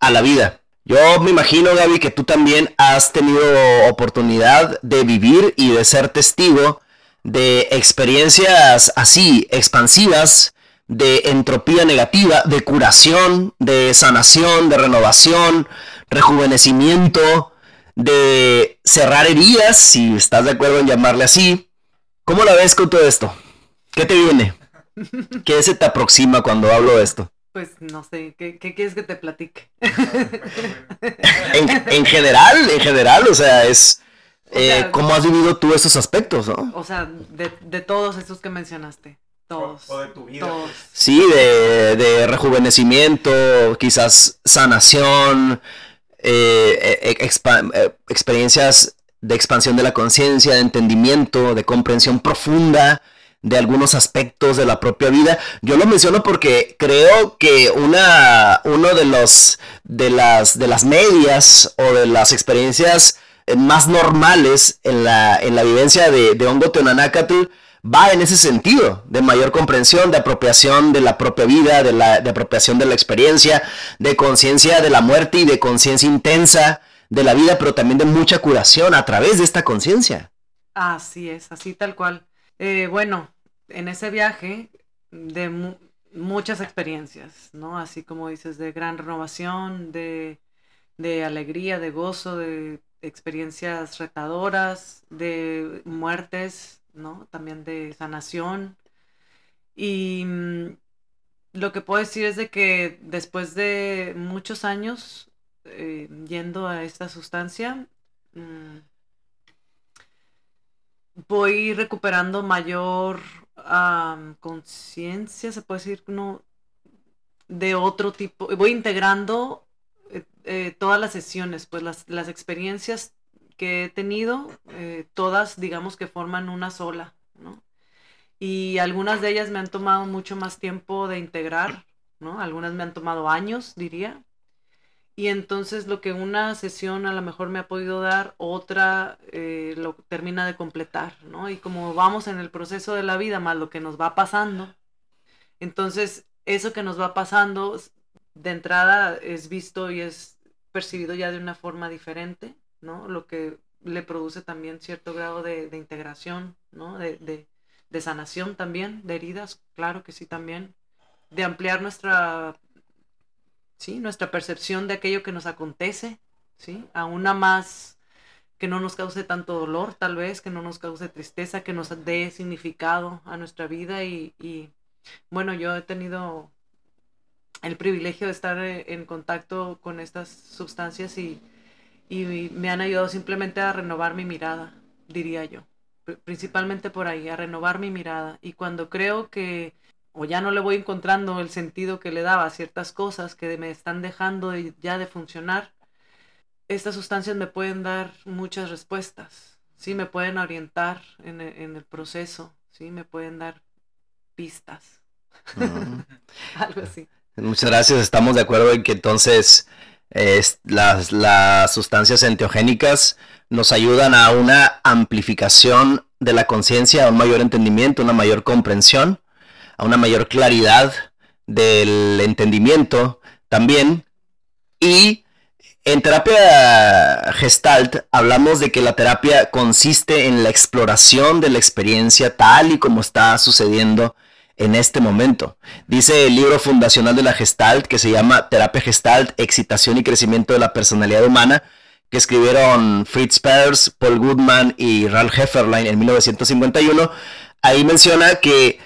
S1: a la vida. Yo me imagino, Gaby, que tú también has tenido oportunidad de vivir y de ser testigo de experiencias así, expansivas, de entropía negativa, de curación, de sanación, de renovación, rejuvenecimiento, de cerrar heridas, si estás de acuerdo en llamarle así, ¿Cómo la ves con todo esto? ¿Qué te viene? ¿Qué se te aproxima cuando hablo de esto?
S2: Pues no sé, ¿qué, quieres que te platique?
S1: en, general, en general, o sea, es... Eh, ¿Cómo has vivido tú estos aspectos, no?
S2: O sea, de, todos estos que mencionaste. Todos.
S3: O, de tu vida. Todos.
S1: Sí, de, rejuvenecimiento, quizás sanación, eh, eh, experiencias de expansión de la conciencia, de entendimiento, de comprensión profunda de algunos aspectos de la propia vida. Yo lo menciono porque creo que una, uno de los de las de las medias o de las experiencias eh, más normales en la, en la vivencia de, de Hongo Teonanacatl va en ese sentido, de mayor comprensión, de apropiación de la propia vida, de, la, de apropiación de la experiencia, de conciencia de la muerte y de conciencia intensa de la vida, pero también de mucha curación a través de esta conciencia.
S2: Así es, así tal cual. Eh, bueno, en ese viaje de muchas experiencias, ¿no? Así como dices, de gran renovación, de, de alegría, de gozo, de experiencias retadoras, de muertes, ¿no? También de sanación. Y mm, lo que puedo decir es de que después de muchos años eh, yendo a esta sustancia, mm, voy recuperando mayor conciencia, se puede decir, no, de otro tipo. Voy integrando eh, eh, todas las sesiones, pues las, las, experiencias que he tenido, todas digamos que forman una sola, ¿no? Y algunas de ellas me han tomado mucho más tiempo de integrar, ¿no? Algunas me han tomado años, diría. Y entonces lo que una sesión a lo mejor me ha podido dar, otra eh, lo termina de completar, ¿no? Y como vamos en el proceso de la vida, más lo que nos va pasando, entonces eso que nos va pasando de entrada es visto y es percibido ya de una forma diferente, ¿no? Lo que le produce también cierto grado de, integración, ¿no? De, de, de sanación también, de heridas, claro que sí también, de ampliar nuestra ¿sí? Nuestra percepción de aquello que nos acontece, ¿sí? A una más que no nos cause tanto dolor, tal vez, que no nos cause tristeza, que nos dé significado a nuestra vida y, y bueno, yo he tenido el privilegio de estar eh, en contacto con estas sustancias y, y me han ayudado simplemente a renovar mi mirada, diría yo. Principalmente por ahí, a renovar mi mirada. Y cuando creo que o ya no le voy encontrando el sentido que le daba a ciertas cosas que me están dejando ya de funcionar, estas sustancias me pueden dar muchas respuestas, sí, me pueden orientar en e, el, proceso, sí, me pueden dar pistas. Algo así.
S1: Muchas gracias, estamos de acuerdo en que entonces las, las sustancias enteogénicas nos ayudan a una amplificación de la conciencia, a un mayor entendimiento, una mayor comprensión a una mayor claridad del entendimiento también. Y en terapia gestalt hablamos de que la terapia consiste en la exploración de la experiencia tal y como está sucediendo en este momento. Dice el libro fundacional de la gestalt que se llama Terapia Gestalt, Excitación y Crecimiento de la Personalidad Humana, que escribieron Fritz Perls, Paul Goodman y Ralph Hefferlein en 1951. Ahí menciona que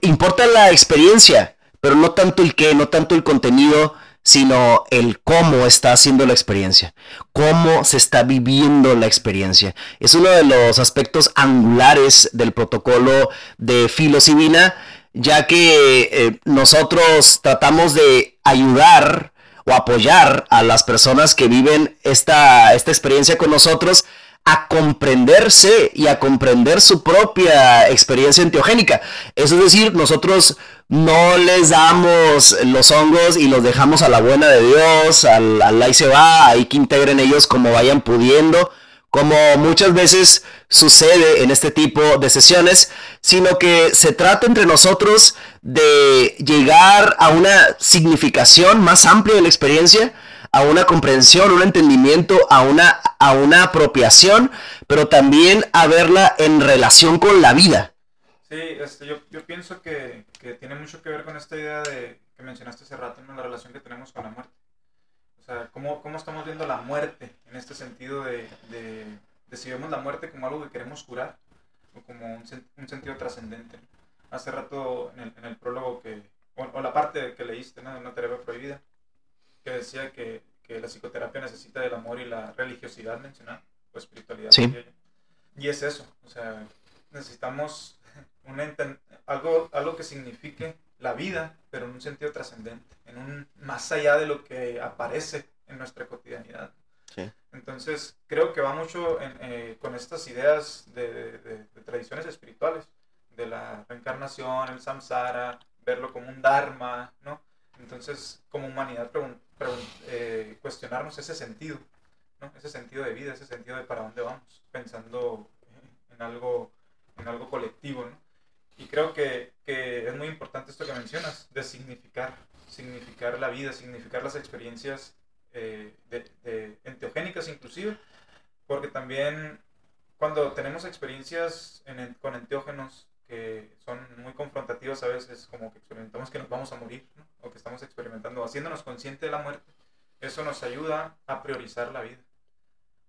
S1: importa la experiencia, pero no tanto el qué, no tanto el contenido, sino el cómo está haciendo la experiencia, cómo se está viviendo la experiencia. Es uno de los aspectos angulares del protocolo de filosivina, ya que eh, nosotros tratamos de ayudar o apoyar a las personas que viven esta, esta experiencia con nosotros a comprenderse y a comprender su propia experiencia enteogénica. Eso es decir, nosotros no les damos los hongos y los dejamos a la buena de Dios, al, al ahí se va, ahí que integren ellos como vayan pudiendo, como muchas veces sucede en este tipo de sesiones, sino que se trata entre nosotros de llegar a una significación más amplia de la experiencia, a una comprensión, un entendimiento, a una, a una apropiación, pero también a verla en relación con la vida.
S3: Sí, este, yo, yo, pienso que, que, tiene mucho que ver con esta idea de, que mencionaste hace rato, en la relación que tenemos con la muerte. O sea, cómo, cómo estamos viendo la muerte en este sentido de, de, si vemos la muerte como algo que queremos curar o como un, un sentido trascendente. Hace rato en el, en el prólogo que, o, o, la parte que leíste, ¿no? de una terapia prohibida, que decía que, que, la psicoterapia necesita del amor y la religiosidad mencionada, o espiritualidad.
S1: Sí.
S3: Y es eso, o sea, necesitamos algo, algo que signifique la vida, pero en un sentido trascendente, en un más allá de lo que aparece en nuestra cotidianidad.
S1: Sí.
S3: Entonces, creo que va mucho eh, con estas ideas de, tradiciones espirituales, de la reencarnación, el samsara, verlo como un dharma, ¿no? Entonces, como humanidad, eh, cuestionarnos ese sentido, ¿no? Ese sentido de vida, ese sentido de para dónde vamos, pensando en algo, en algo colectivo, ¿no? Y creo que, que, es muy importante esto que mencionas, de significar, significar la vida, significar las experiencias eh, enteogénicas inclusive, porque también cuando tenemos experiencias con enteógenos que son muy confrontativas a veces, como que experimentamos que nos vamos a morir, o estamos experimentando, haciéndonos consciente de la muerte, eso nos ayuda a priorizar la vida,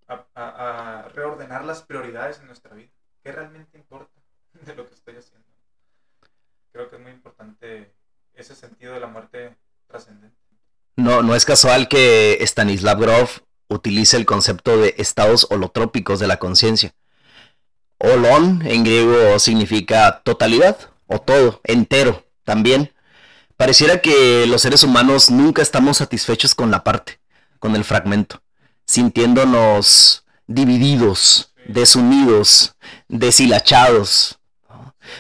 S3: a, reordenar las prioridades en nuestra vida. ¿Qué realmente importa de lo que estoy haciendo? Creo que es muy importante ese sentido de la muerte trascendente.
S1: No, no es casual que Stanislav Grof utilice el concepto de estados holotrópicos de la conciencia. Holon en griego significa totalidad o todo, entero también. Pareciera que los seres humanos nunca estamos satisfechos con la parte, con el fragmento, sintiéndonos divididos, desunidos, deshilachados.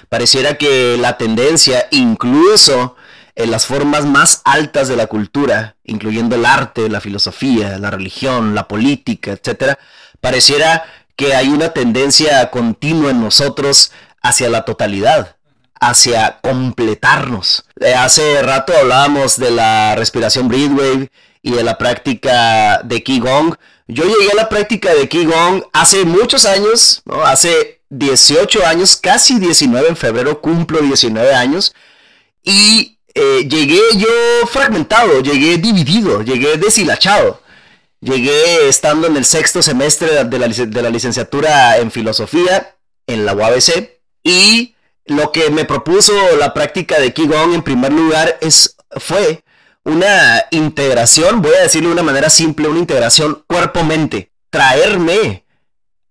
S1: Pareciera que la tendencia, incluso en las formas más altas de la cultura, incluyendo el arte, la filosofía, la religión, la política, etc., pareciera que hay una tendencia continua en nosotros hacia la totalidad, hacia completarnos. Eh, hace rato hablábamos de la respiración breathwave y de la práctica de Qigong. Yo llegué a la práctica de Qigong hace muchos años, hace 18 años, casi 19 en febrero cumplo 19 años y eh, llegué yo fragmentado, llegué dividido, llegué deshilachado. Llegué estando en el sexto semestre de la, licenciatura en filosofía en la UABC y lo que me propuso la práctica de Qigong en primer lugar es, fue una integración, voy a decirlo de una manera simple, una integración cuerpo-mente, traerme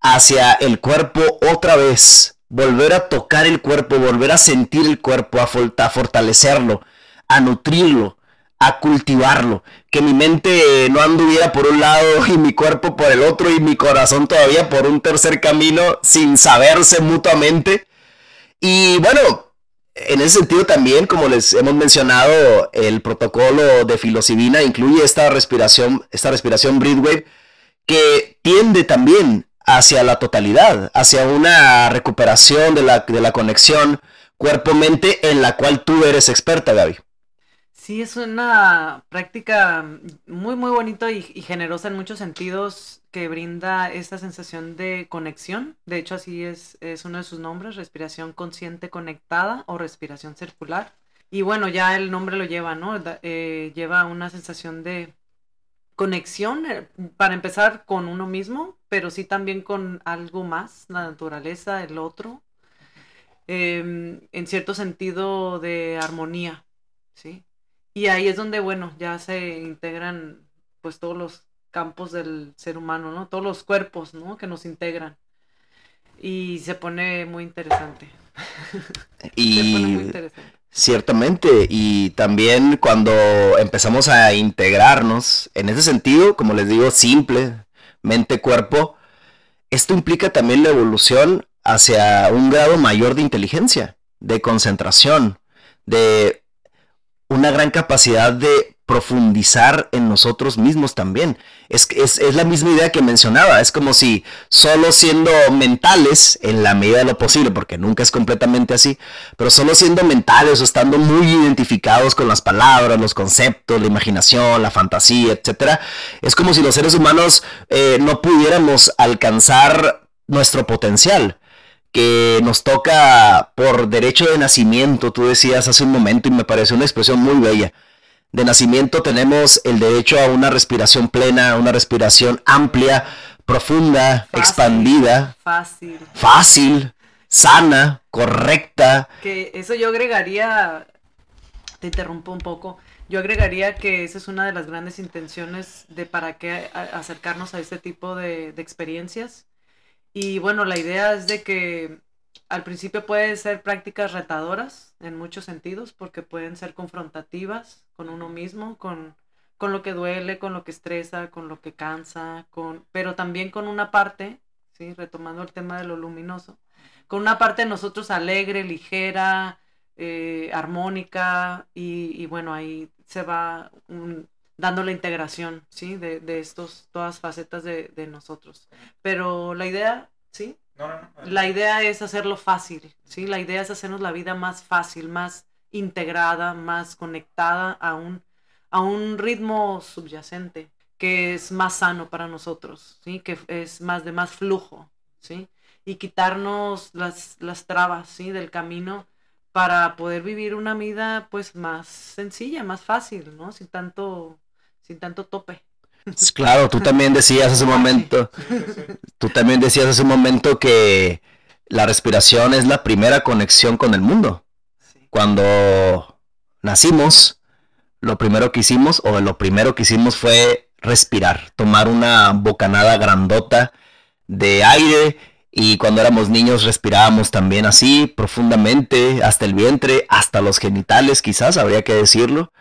S1: hacia el cuerpo otra vez, volver a tocar el cuerpo, volver a sentir el cuerpo, a fortalecerlo, a nutrirlo, a cultivarlo, que mi mente no anduviera por un lado y mi cuerpo por el otro y mi corazón todavía por un tercer camino sin saberse mutuamente. Y bueno, en ese sentido también, como les hemos mencionado, el protocolo de filocibina incluye esta respiración, esta respiración breathwave que tiende también hacia la totalidad, hacia una recuperación de la, de la conexión cuerpo-mente en la cual tú eres experta, Gaby.
S2: Sí, es una práctica muy, muy bonita y, generosa en muchos sentidos que brinda esta sensación de conexión. De hecho, así es, es uno de sus nombres, respiración consciente conectada o respiración circular. Y bueno, ya el nombre lo lleva, ¿no? Eh, lleva una sensación de conexión, eh, para empezar con uno mismo, pero sí también con algo más, la naturaleza, el otro, em, en cierto sentido de armonía, ¿sí? Y ahí es donde, bueno, ya se integran pues todos los campos del ser humano, ¿no? Todos los cuerpos, ¿no? Que nos integran. Y se pone muy interesante.
S1: Y se pone muy interesante. Ciertamente, y también cuando empezamos a integrarnos, en ese sentido, como les digo, simple, mente-cuerpo, esto implica también la evolución hacia un grado mayor de inteligencia, de concentración, de una gran capacidad de profundizar en nosotros mismos también. Es, es, es la misma idea que mencionaba, es como si solo siendo mentales, en la medida de lo posible, porque nunca es completamente así, pero solo siendo mentales o estando muy identificados con las palabras, los conceptos, la imaginación, la fantasía, etc., es como si los seres humanos eh, no pudiéramos alcanzar nuestro potencial que nos toca por derecho de nacimiento, tú decías hace un momento y me parece una expresión muy bella. De nacimiento tenemos el derecho a una respiración plena, una respiración amplia, profunda, expandida.
S2: Fácil.
S1: Fácil, sana, correcta.
S2: Que eso yo agregaría, te interrumpo un poco, yo agregaría que esa es una de las grandes intenciones de para qué acercarnos a este tipo de, de experiencias y bueno, la idea es de que al principio pueden ser prácticas retadoras en muchos sentidos porque pueden ser confrontativas con uno mismo, con, con lo que duele, con lo que estresa, con lo que cansa, con, pero también con una parte, ¿sí? retomando el tema de lo luminoso, con una parte de nosotros alegre, ligera, eh, armónica, y, bueno, ahí se va dando la integración, ¿sí? De, de estos, todas facetas de, de, nosotros. Pero la idea, ¿sí?
S3: No, no, no.
S2: La idea es hacerlo fácil, ¿sí? La idea es hacernos la vida más fácil, más integrada, más conectada a un, a un ritmo subyacente que es más sano para nosotros, ¿sí? Que es más de más flujo, ¿sí? Y quitarnos las, las trabas, ¿sí? Del camino para poder vivir una vida pues más sencilla, más fácil, ¿no? Sin tanto, sin tanto tope.
S1: Claro, tú también decías hace un momento, tú también decías hace un momento que la respiración es la primera conexión con el mundo. Cuando nacimos, lo primero que hicimos, o lo primero que hicimos fue respirar, tomar una bocanada grandota de aire y cuando éramos niños respirábamos también así, profundamente, hasta el vientre, hasta los genitales quizás, habría que decirlo.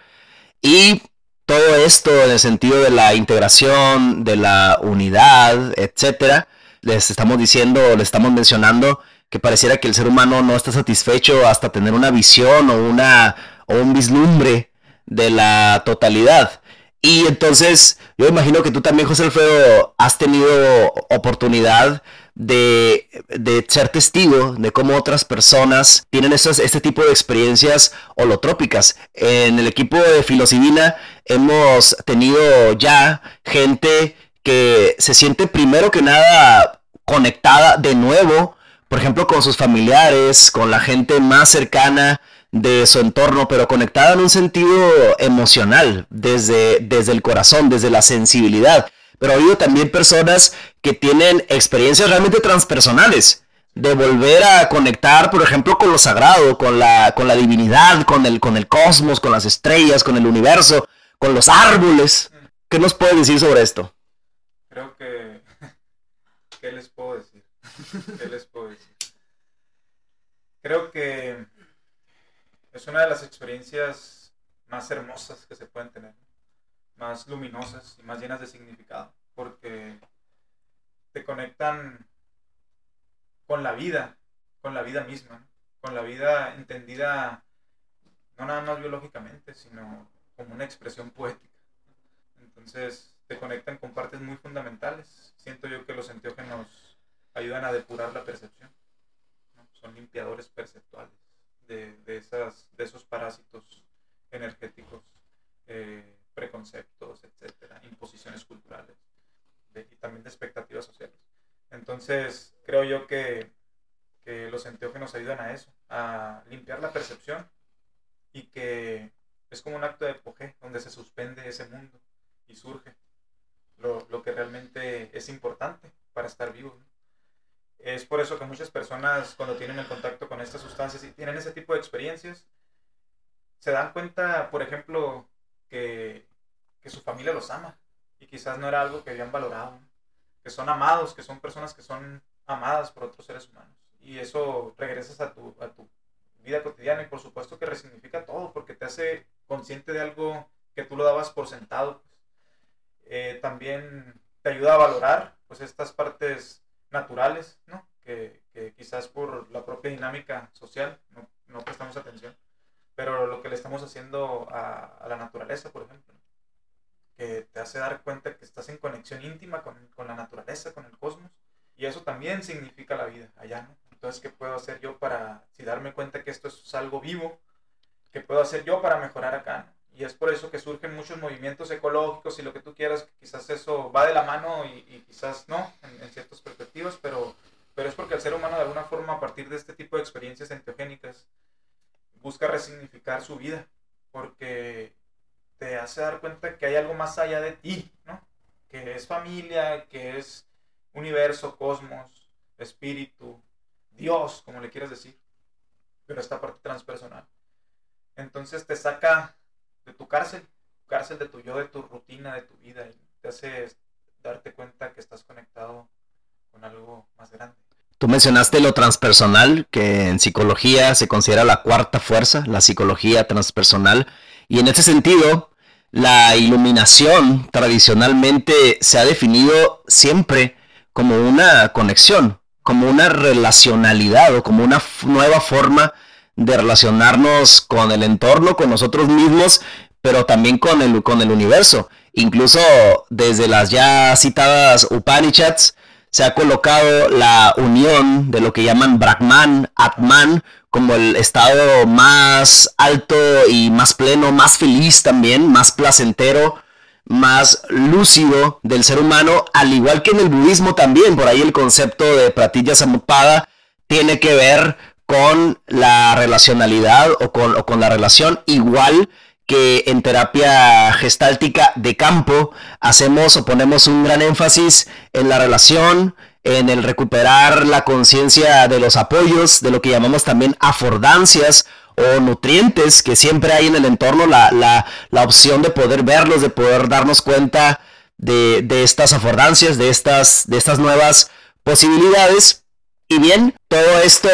S1: Y todo esto en el sentido de la integración, de la unidad, etcétera, les estamos diciendo, les estamos mencionando que pareciera que el ser humano no está satisfecho hasta tener una visión o una o un vislumbre de la totalidad. Y entonces, yo imagino que tú también, José Alfredo, has tenido oportunidad de, ser testigo de cómo otras personas tienen este tipo de experiencias holotrópicas. En el equipo de Filosivina hemos tenido ya gente que se siente primero que nada conectada de nuevo, por ejemplo, con sus familiares, con la gente más cercana de su entorno, pero conectada en un sentido emocional, desde, desde el corazón, desde la sensibilidad. Pero ha habido también personas que tienen experiencias realmente transpersonales, de volver a conectar, por ejemplo, con lo sagrado, con la, con la divinidad, con el, con el cosmos, con las estrellas, con el universo, con los árboles. ¿Qué nos puede decir sobre esto?
S3: Creo que... ¿Qué les puedo decir? ¿Qué les puedo decir? Creo que es una de las experiencias más hermosas que se pueden tener, más luminosas y más llenas de significado, porque te conectan con la vida, con la vida misma, con la vida entendida no nada más biológicamente, sino como una expresión poética. Entonces te conectan con partes muy fundamentales. Siento yo que los enteógenos ayudan a depurar la percepción. Son limpiadores perceptuales de, esas, de esos parásitos energéticos, eh, preconceptos, etcétera, imposiciones culturales y también de expectativas sociales. Entonces, creo yo que, que los enteógenos ayudan a eso, a limpiar la percepción y que es como un acto de epoge donde se suspende ese mundo y surge lo, lo que realmente es importante para estar vivo. Es por eso que muchas personas cuando tienen el contacto con estas sustancias y tienen ese tipo de experiencias, se dan cuenta, por ejemplo, que, que su familia los ama y quizás no era algo que habían valorado, que son amados, que son personas que son amadas por otros seres humanos. Y eso regresas a tu, a tu vida cotidiana y por supuesto que resignifica todo porque te hace consciente de algo que tú lo dabas por sentado. Pues. Eh, también te ayuda a valorar pues estas partes naturales, ¿no? Que, quizás por la propia dinámica social no, no, prestamos atención. Pero lo que le estamos haciendo a, la naturaleza, por ejemplo, que te hace dar cuenta que estás en conexión íntima con, la naturaleza, con el cosmos, y eso también significa la vida allá, ¿no? Entonces, ¿qué puedo hacer yo para, si darme cuenta que esto es algo vivo, qué puedo hacer yo para mejorar acá? Y es por eso que surgen muchos movimientos ecológicos y lo que tú quieras, quizás eso va de la mano y, quizás no, en, ciertas perspectivas, pero, pero es porque el ser humano de alguna forma a partir de este tipo de experiencias enteogénicas busca resignificar su vida, porque te hace dar cuenta que hay algo más allá de ti, ¿no? Que es familia, que es universo, cosmos, espíritu, Dios, como le quieras decir, pero esta parte transpersonal. Entonces te saca de tu cárcel, cárcel de tu yo, de tu rutina, de tu vida, y te hace darte cuenta que estás conectado con algo más grande.
S1: Tú mencionaste lo transpersonal, que en psicología se considera la cuarta fuerza, la psicología transpersonal, y en ese sentido, La iluminación tradicionalmente se ha definido siempre como una conexión, como una relacionalidad o como una nueva forma de relacionarnos con el entorno, con nosotros mismos, pero también con el, con el universo. Incluso desde las ya citadas Upanishads se ha colocado la unión de lo que llaman Brahman, Atman, como el estado más alto y más pleno, más feliz también, más placentero, más lúcido del ser humano, al igual que en el budismo también, por ahí el concepto de Pratitya Samutpada tiene que ver con la relacionalidad o con, o con la relación igual que en terapia gestáltica de campo hacemos o ponemos un gran énfasis en la relación, en el recuperar la conciencia de los apoyos, de lo que llamamos también afordancias o nutrientes que siempre hay en el entorno, la, la, opción de poder verlos, de poder darnos cuenta de, de, estas afordancias, de estas, de estas nuevas posibilidades. Y bien, todo esto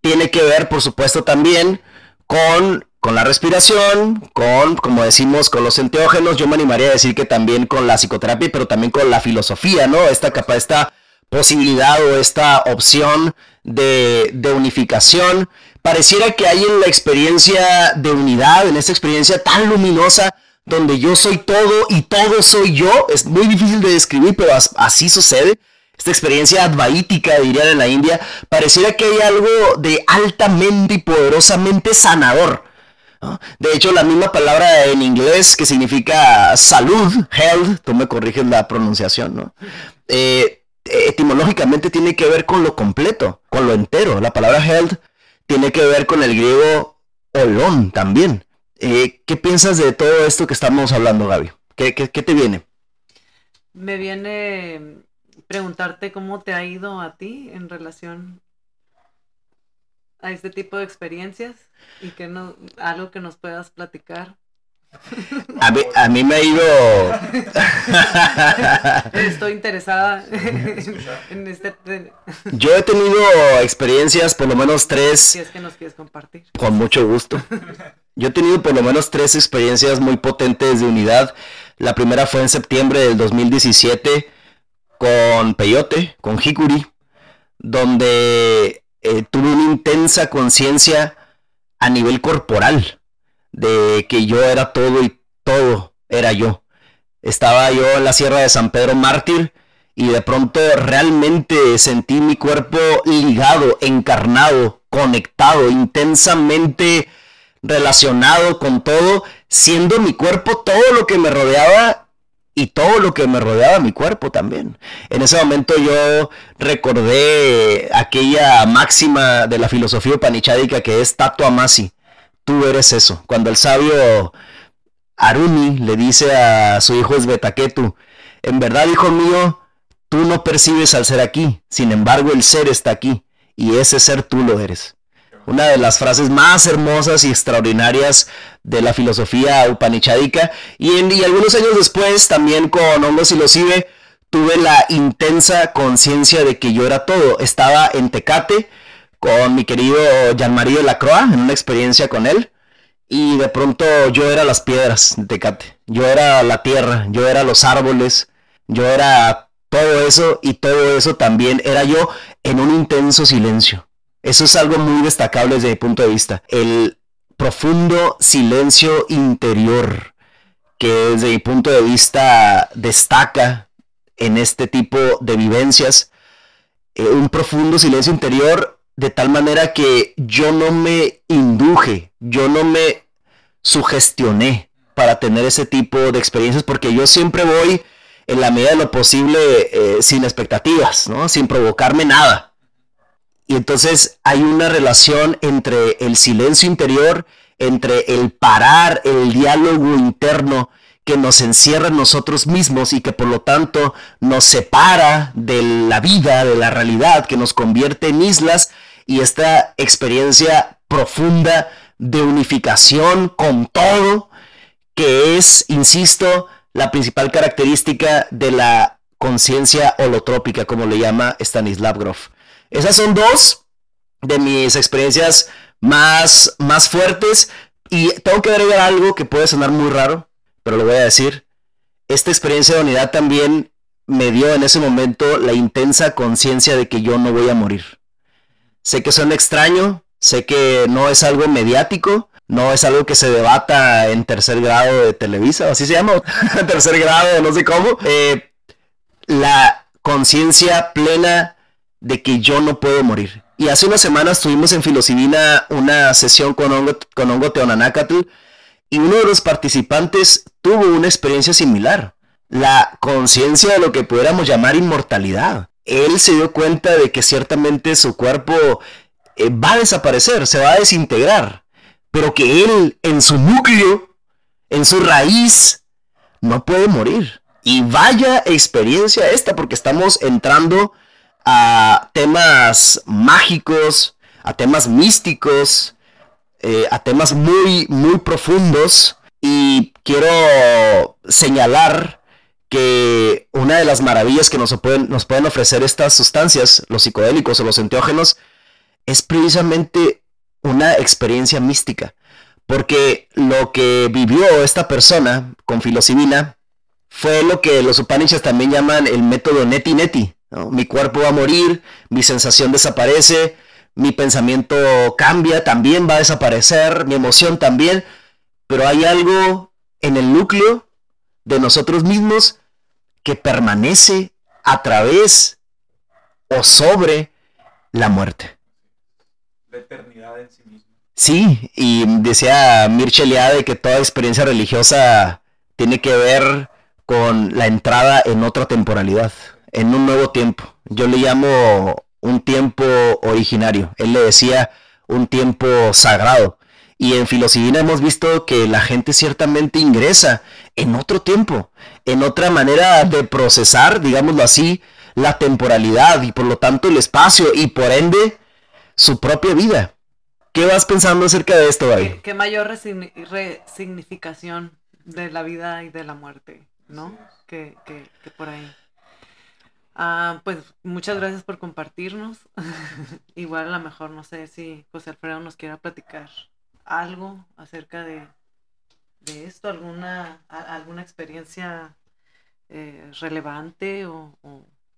S1: tiene que ver, por supuesto, también con, con la respiración, con, como decimos, con los enteógenos. Yo me animaría a decir que también con la psicoterapia, pero también con la filosofía, ¿no? Esta capa, esta posibilidad o esta opción de, unificación. Pareciera que hay en la experiencia de unidad, en esta experiencia tan luminosa, donde yo soy todo y todo soy yo. Es muy difícil de describir, pero así sucede. Esta experiencia advaítica, dirían en la India, pareciera que hay algo de altamente y poderosamente sanador. De hecho, la misma palabra en inglés que significa salud, health, tú me corriges la pronunciación, ¿no? Eh, etimológicamente tiene que ver con lo completo, con lo entero. La palabra health tiene que ver con el griego olón también. Eh, ¿Qué piensas de todo esto que estamos hablando, Gaby? ¿Qué, te viene?
S2: Me viene preguntarte cómo te ha ido a ti en relación a este tipo de experiencias y que no algo que nos puedas platicar.
S1: A mí, a mí me ha ido.
S2: Estoy interesada en este.
S1: Yo he tenido experiencias, por lo menos tres.
S2: Si es que nos quieres compartir.
S1: Con mucho gusto. Yo he tenido por lo menos tres experiencias muy potentes de unidad. La primera fue en septiembre del 2017 con Peyote, con Hikuri, donde eh, tuve una intensa conciencia a nivel corporal de que yo era todo y todo era yo. Estaba yo en la Sierra de San Pedro Mártir y de pronto realmente sentí mi cuerpo ligado, encarnado, conectado, intensamente relacionado con todo, siendo mi cuerpo todo lo que me rodeaba y todo lo que me rodeaba mi cuerpo también. En ese momento yo recordé aquella máxima de la filosofía upanichádica que es Tato Amasi, tú eres eso. Cuando el sabio Aruni le dice a su hijo Esbetaketu, en verdad, hijo mío, tú no percibes al ser aquí, sin embargo el ser está aquí, y ese ser tú lo eres una de las frases más hermosas y extraordinarias de la filosofía upanichádica. Y, en, algunos años después, también con Hongos y los Ibe, tuve la intensa conciencia de que yo era todo. Estaba en Tecate con mi querido Jean-Marie Lacroix, en una experiencia con él. Y de pronto yo era las piedras de Tecate. Yo era la tierra, yo era los árboles, yo era todo eso y todo eso también era yo en un intenso silencio. Eso es algo muy destacable desde mi punto de vista. El profundo silencio interior que desde mi punto de vista destaca en este tipo de vivencias. Eh, un profundo silencio interior de tal manera que yo no me induje, yo no me sugestioné para tener ese tipo de experiencias porque yo siempre voy en la medida de lo posible eh, sin expectativas, ¿no? sin provocarme nada. Y entonces hay una relación entre el silencio interior, entre el parar, el diálogo interno que nos encierra en nosotros mismos y que por lo tanto nos separa de la vida, de la realidad, que nos convierte en islas y esta experiencia profunda de unificación con todo, que es, insisto, la principal característica de la conciencia holotrópica, como le llama Stanislav Grof. Esas son dos de mis experiencias más, más fuertes. Y tengo que agregar algo que puede sonar muy raro, pero lo voy a decir. Esta experiencia de unidad también me dio en ese momento la intensa conciencia de que yo no voy a morir. Sé que suena extraño, sé que no es algo mediático, no es algo que se debata en tercer grado de Televisa, así se llama, tercer grado, no sé cómo. Eh, la conciencia plena de que yo no puedo morir. Y hace unas semanas tuvimos en Filocibina una sesión con Hongo, con Hongo Teonanacatl y uno de los participantes tuvo una experiencia similar. La conciencia de lo que pudiéramos llamar inmortalidad. Él se dio cuenta de que ciertamente su cuerpo eh, va a desaparecer, se va a desintegrar, pero que él en su núcleo, en su raíz, no puede morir. Y vaya experiencia esta, porque estamos entrando a temas mágicos, a temas místicos, eh, a temas muy, muy profundos. Y quiero señalar que una de las maravillas que nos pueden, nos pueden ofrecer estas sustancias, los psicodélicos o los enteógenos, es precisamente una experiencia mística. Porque lo que vivió esta persona con filocibina fue lo que los Upanishads también llaman el método neti Mi cuerpo va a morir, mi sensación desaparece, mi pensamiento cambia, también va a desaparecer, mi emoción también, pero hay algo en el núcleo de nosotros mismos que permanece a través o sobre la muerte.
S3: La eternidad en sí misma.
S1: Sí, y decía Mircea Eliade que toda experiencia religiosa tiene que ver con la entrada en otra temporalidad en un nuevo tiempo. Yo le llamo un tiempo originario. Él le decía un tiempo sagrado. Y en Filosofía hemos visto que la gente ciertamente ingresa en otro tiempo, en otra manera de procesar, digámoslo así, la temporalidad y por lo tanto el espacio y por ende su propia vida. ¿Qué vas pensando acerca de esto, David?
S2: ¿Qué, mayor resignificación de la vida y de la muerte, ¿no? que por ahí. Ah, pues muchas gracias por compartirnos. Igual a lo mejor no sé si José Alfredo nos quiera platicar algo acerca de, de esto, alguna, alguna experiencia eh, relevante o,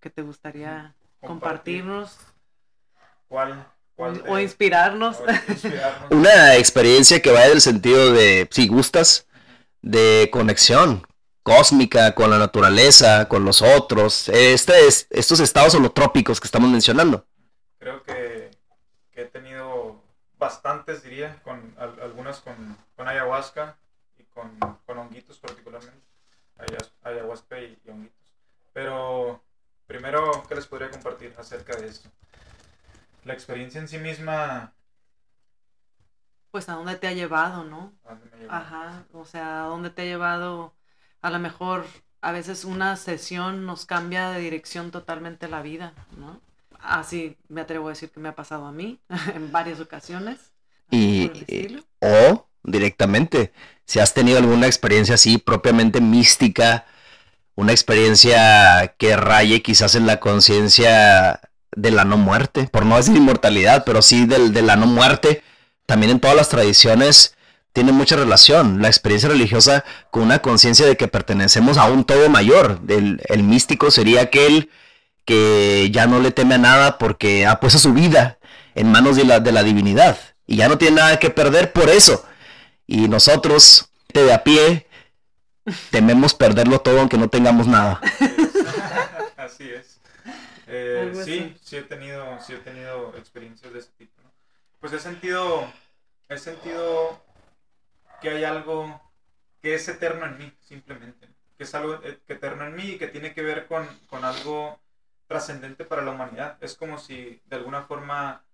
S2: que te gustaría compartirnos.
S3: ¿Cuál?
S2: o, inspirarnos.
S1: Una experiencia que vaya del sentido de, si gustas, de conexión cósmica, con la naturaleza, con los otros, este es, estos estados holotrópicos que estamos mencionando.
S3: Creo que, he tenido bastantes, diría, con algunas con, ayahuasca y con, honguitos particularmente, ayahuasca y, honguitos. Pero primero, ¿qué les podría compartir acerca de esto? La experiencia en sí misma
S2: pues a dónde te ha llevado, ¿no? Ajá, o sea, a dónde te ha llevado a lo mejor a veces una sesión nos cambia de dirección totalmente la vida, ¿no? Así me atrevo a decir que me ha pasado a mí en varias ocasiones.
S1: Y, o directamente, si has tenido alguna experiencia así propiamente mística, una experiencia que raye quizás en la conciencia de la no muerte, por no decir inmortalidad, pero sí del, de la no muerte, también en todas las tradiciones tiene mucha relación la experiencia religiosa con una conciencia de que pertenecemos a un todo mayor. El, el, místico sería aquel que ya no le teme a nada porque ha puesto su vida en manos de la, de la divinidad y ya no tiene nada que perder por eso. Y nosotros, de a pie, tememos perderlo todo aunque no tengamos nada.
S3: Así es. Eh, sí, sí he, tenido, sí he tenido experiencias de ese tipo. Pues he sentido, he sentido que hay algo que es eterno en mí, simplemente. Que es algo e-, eterno en mí y que tiene que ver con, con algo trascendente para la humanidad. Es como si de alguna forma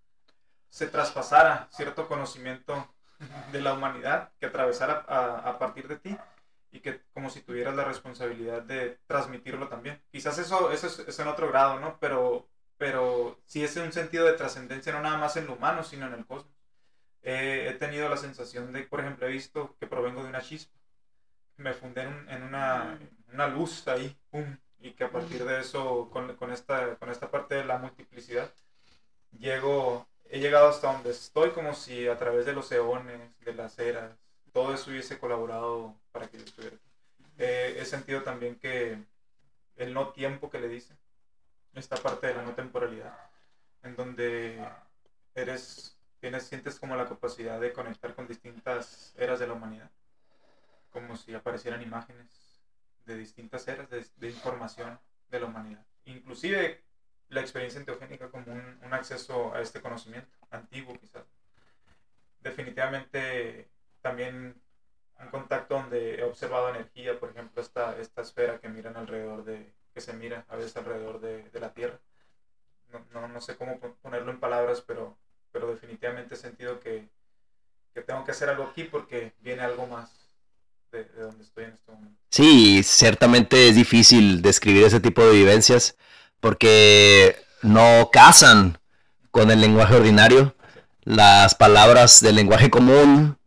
S3: se traspasara cierto conocimiento de la humanidad que atravesara a, a, partir de ti y que como si tuvieras la responsabilidad de transmitirlo también. Quizás eso, eso es, en otro grado, ¿no? Pero, pero sí es un sentido de trascendencia no nada más en lo humano, sino en el cosmos he tenido la sensación de, por ejemplo, he visto que provengo de una chispa. Me fundé en, una, una, luz ahí, pum, y que a partir de eso, con, con, esta, con esta parte de la multiplicidad, llego, he llegado hasta donde estoy como si a través de los eones, de las eras, todo eso hubiese colaborado para que yo estuviera aquí. Eh, he sentido también que el no tiempo que le dicen, esta parte de la no temporalidad, en donde eres, tienes, sientes como la capacidad de conectar con distintas eras de la humanidad, como si aparecieran imágenes de distintas eras de, información de la humanidad. Inclusive la experiencia enteogénica como un, un acceso a este conocimiento, antiguo quizás. Definitivamente también un contacto donde he observado energía, por ejemplo, esta, esta esfera que miran alrededor de, que se mira a veces alrededor de, de la Tierra. No, no, no, sé cómo ponerlo en palabras, pero, pero definitivamente he sentido que, que tengo que hacer algo aquí porque viene algo más de, de, donde estoy en este momento.
S1: Sí, ciertamente es difícil describir ese tipo de vivencias porque no casan con el lenguaje ordinario. Las palabras del lenguaje común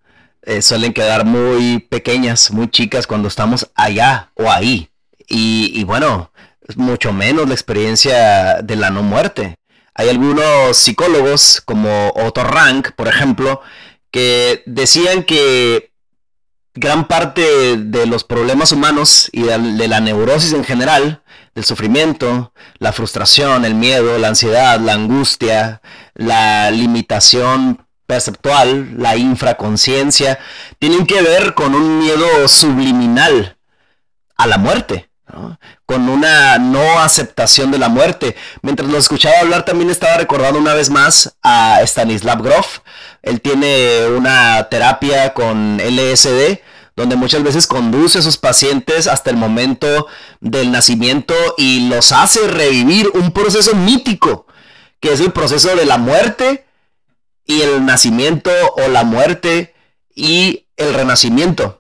S1: eh, suelen quedar muy pequeñas, muy chicas cuando estamos allá o ahí. Y, bueno, mucho menos la experiencia de la no muerte. Hay algunos psicólogos, como Otto Rank, por ejemplo, que decían que gran parte de los problemas humanos y de la neurosis en general, del sufrimiento, la frustración, el miedo, la ansiedad, la angustia, la limitación perceptual, la infraconciencia, tienen que ver con un miedo subliminal a la muerte, con una no aceptación de la muerte. Mientras lo escuchaba hablar también estaba recordando una vez más a Stanislav Grof. Él tiene una terapia con LSD donde muchas veces conduce a sus pacientes hasta el momento del nacimiento y los hace revivir un proceso mítico, que es el proceso de la muerte y el nacimiento o la muerte y el renacimiento.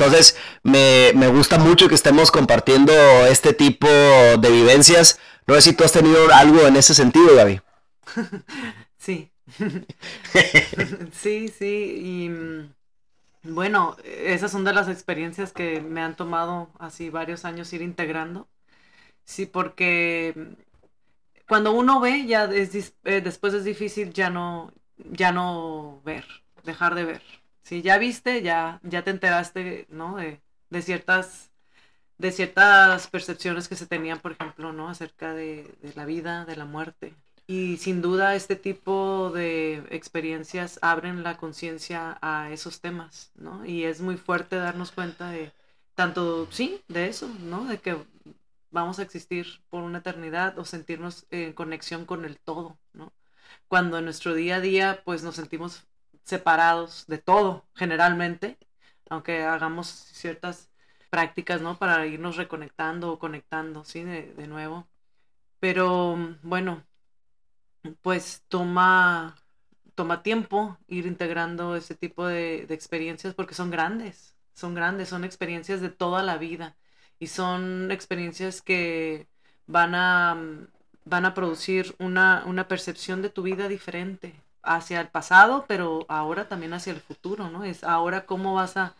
S1: Entonces, me, gusta mucho que estemos compartiendo este tipo de vivencias. No sé si tú has tenido algo en ese sentido, Gaby.
S2: Sí. sí, sí. Y mm, bueno, esas son de las experiencias que me han tomado así varios años ir integrando. Sí, porque mm, cuando uno ve, ya es, eh, después es difícil ya no, ya no ver, dejar de ver. Si ya viste, ya, ya te enteraste, ¿no? De, de ciertas de ciertas percepciones que se tenían, por ejemplo, ¿no? Acerca de, de, la vida, de la muerte. Y sin duda este tipo de experiencias abren la conciencia a esos temas, ¿no? Y es muy fuerte darnos cuenta de tanto, sí, de eso, ¿no? De que vamos a existir por una eternidad o sentirnos en conexión con el todo, ¿no? cuando en nuestro día a día pues nos sentimos separados de todo generalmente, aunque hagamos ciertas prácticas, ¿no? Para irnos reconectando o conectando, ¿sí? De, de nuevo. Pero bueno, pues toma, toma tiempo ir integrando ese tipo de, de experiencias porque son grandes, son grandes, son experiencias de toda la vida y son experiencias que van a van a producir una, una percepción de tu vida diferente hacia el pasado, pero ahora también hacia el futuro, ¿no? Es ahora cómo vas a,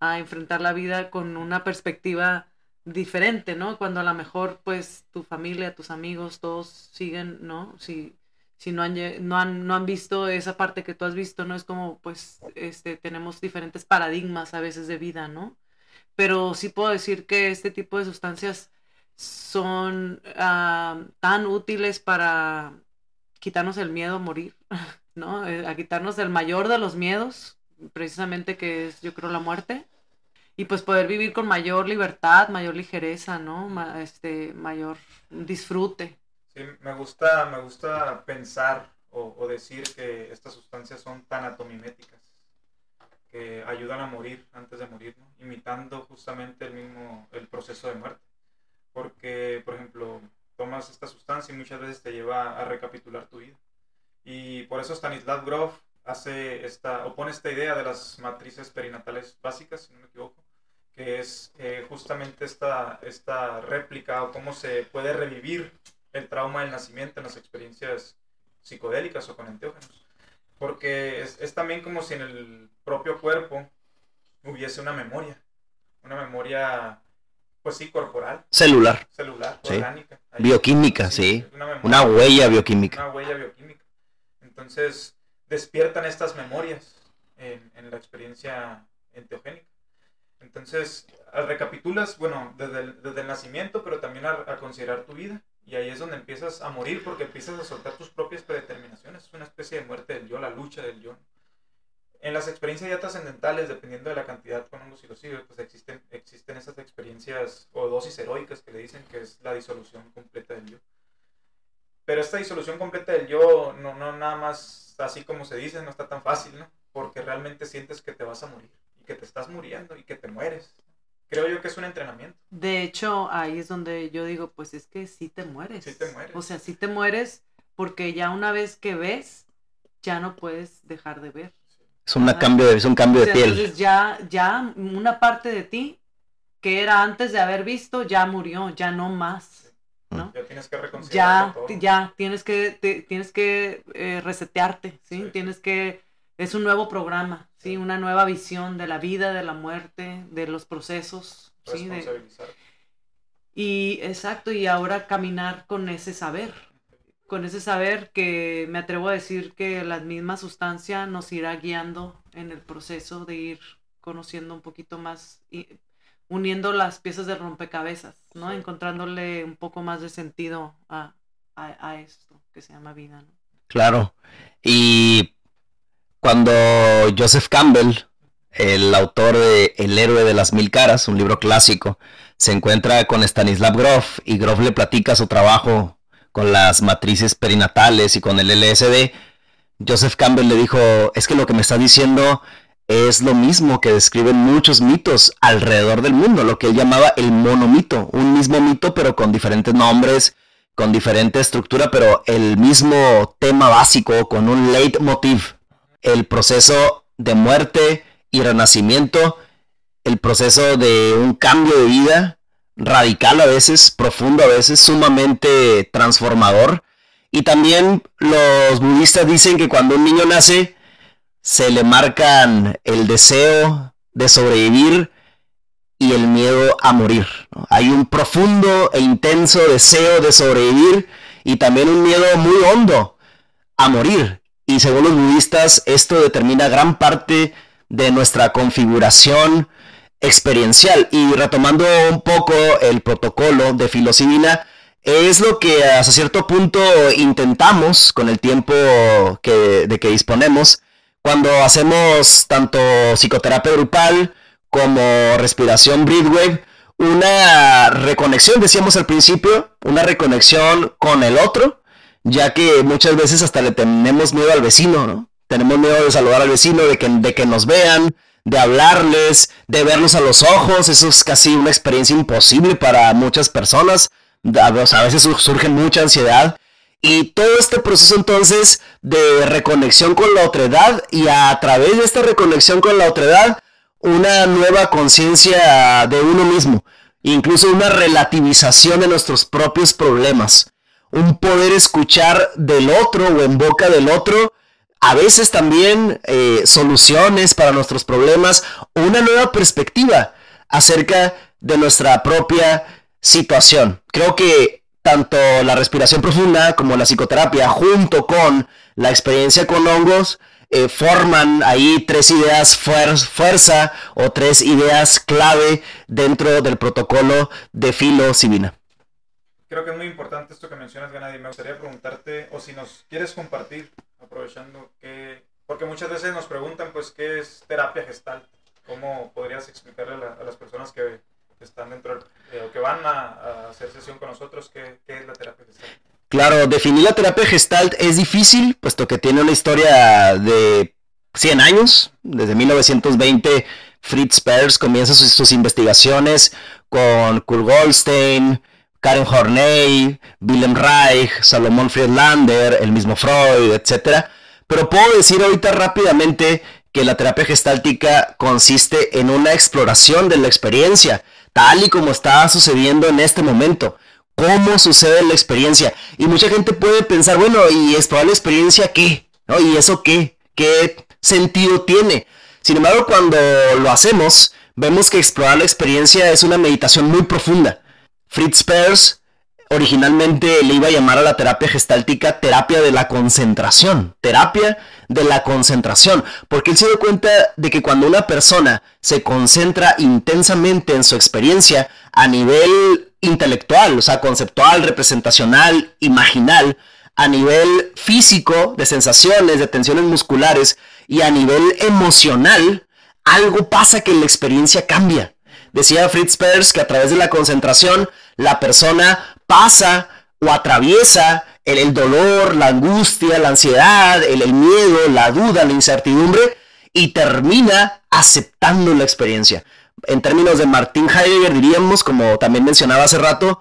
S2: a enfrentar la vida con una perspectiva diferente, ¿no? Cuando a lo mejor, pues, tu familia, tus amigos, todos siguen, ¿no? Si, si no han, no han, no han visto esa parte que tú has visto, ¿no? Es como, pues, este, tenemos diferentes paradigmas a veces de vida, ¿no? Pero sí puedo decir que este tipo de sustancias son ah, tan útiles para quitarnos el miedo a morir, ¿no? Eh, a quitarnos el mayor de los miedos, precisamente que es, yo creo, la muerte. Y pues poder vivir con mayor libertad, mayor ligereza, ¿no? este, mayor disfrute.
S3: Sí, me gusta, me gusta pensar o, o decir que estas sustancias son tan atomiméticas que ayudan a morir antes de morir, ¿no? imitando justamente el mismo el proceso de muerte porque, por ejemplo, tomas esta sustancia y muchas veces te lleva a recapitular tu vida. Y por eso Stanislav Grof hace esta, opone esta idea de las matrices perinatales básicas, si no me equivoco, que es eh, justamente esta, esta réplica o cómo se puede revivir el trauma del nacimiento en las experiencias psicodélicas o con enteógenos. Porque es también como si en el propio cuerpo hubiese una memoria, una memoria pues sí, corporal.
S1: Celular.
S3: Celular, orgánica.
S1: Bioquímica, sí. Una, huella bioquímica.
S3: Una huella bioquímica. Entonces, despiertan estas memorias en, la experiencia enteogénica. Entonces, recapitulas, bueno, desde el, desde el nacimiento, pero también a, a, considerar tu vida. Y ahí es donde empiezas a morir porque empiezas a soltar tus propias predeterminaciones. Es una especie de muerte del yo, la lucha del yo. En las experiencias ya trascendentales, dependiendo de la cantidad con hongos y pues existen, existen esas experiencias o dosis heroicas que le dicen que es la disolución completa del yo. Pero esta disolución completa del yo no, no nada más así como se dice, no está tan fácil, ¿no? Porque realmente sientes que te vas a morir y que te estás muriendo y que te mueres. Creo yo que es un entrenamiento.
S2: De hecho, ahí es donde yo digo, pues es que sí te mueres.
S3: Sí te mueres.
S2: O sea, sí te mueres porque ya una vez que ves, ya no puedes dejar de ver.
S1: Es, una cambio de, es un cambio de piel.
S2: Entonces ya, ya una parte de ti que era antes de haber visto ya murió, ya no más. ¿no?
S3: Ya tienes que reconciliar.
S2: Ya, ya tienes que, tienes que eh, resetearte, ¿sí? Tienes que, es un nuevo programa, ¿sí? Una nueva visión de la vida, de la muerte, de los procesos, ¿sí? De, y exacto, y ahora caminar con ese saber, con ese saber que me atrevo a decir que la misma sustancia nos irá guiando en el proceso de ir conociendo un poquito más y uniendo las piezas de rompecabezas, ¿no? Encontrándole un poco más de sentido a, a, esto que se llama vida, ¿no?
S1: Claro. Y cuando Joseph Campbell, el autor de El héroe de las mil caras, un libro clásico, se encuentra con Stanislav Grof y Grof le platica su trabajo con las matrices perinatales y con el LSD, Joseph Campbell le dijo, es que lo que me está diciendo es lo mismo que describen muchos mitos alrededor del mundo, lo que él llamaba el monomito, un mismo mito pero con diferentes nombres, con diferente estructura, pero el mismo tema básico, con un leitmotiv, el proceso de muerte y renacimiento, el proceso de un cambio de vida, radical a veces, profundo a veces, sumamente transformador. Y también los budistas dicen que cuando un niño nace, se le marcan el deseo de sobrevivir y el miedo a morir. Hay un profundo e intenso deseo de sobrevivir y también un miedo muy hondo a morir. Y según los budistas, esto determina gran parte de nuestra configuración experiencial. Y retomando un poco el protocolo de filocibina, es lo que hasta cierto punto intentamos con el tiempo que, de que disponemos cuando hacemos tanto psicoterapia grupal como respiración breathwave, una reconexión, decíamos al principio, una reconexión con el otro, ya que muchas veces hasta le tenemos miedo al vecino, ¿no? Tenemos miedo de saludar al vecino, de que, de que nos vean, de hablarles, de verlos a los ojos. Eso es casi una experiencia imposible para muchas personas. A veces surge mucha ansiedad. Y todo este proceso entonces de reconexión con la otredad y a través de esta reconexión con la otredad, una nueva conciencia de uno mismo. Incluso una relativización de nuestros propios problemas. Un poder escuchar del otro o en boca del otro a veces también eh, soluciones para nuestros problemas una nueva perspectiva acerca de nuestra propia situación. Creo que tanto la respiración profunda como la psicoterapia junto con la experiencia con hongos eh, forman ahí tres ideas fuerza o tres ideas clave dentro del protocolo de filocibina.
S3: Creo que es muy importante esto que mencionas, Ganadi. Me gustaría preguntarte, o si nos quieres compartir aprovechando que, porque muchas veces nos preguntan, pues, ¿qué es terapia gestal? ¿Cómo podrías explicarle a, las personas que están dentro, eh, o que van a, hacer sesión con nosotros, qué, qué es la terapia gestal?
S1: Claro, definir la terapia gestalt es difícil, puesto que tiene una historia de 100 años. Desde 1920, Fritz Perls comienza sus, investigaciones con Kurt Goldstein, Karen Horney, Willem Reich, Salomón Friedlander, el mismo Freud, etc. Pero puedo decir ahorita rápidamente que la terapia gestáltica consiste en una exploración de la experiencia, tal y como está sucediendo en este momento. ¿Cómo sucede la experiencia? Y mucha gente puede pensar, bueno, ¿y explorar la experiencia qué? ¿No? ¿Y eso qué? ¿Qué sentido tiene? Sin embargo, cuando lo hacemos, vemos que explorar la experiencia es una meditación muy profunda Fritz Perls originalmente le iba a llamar a la terapia gestáltica terapia de la concentración, terapia de la concentración, porque él se dio cuenta de que cuando una persona se concentra intensamente en su experiencia a nivel intelectual, o sea, conceptual, representacional, imaginal, a nivel físico, de sensaciones, de tensiones musculares y a nivel emocional, algo pasa que la experiencia cambia. Decía Fritz Perls que a través de la concentración la persona pasa o atraviesa el, dolor, la angustia, la ansiedad, el, miedo, la duda, la incertidumbre y termina aceptando la experiencia. En términos de Martin Heidegger diríamos, como también mencionaba hace rato,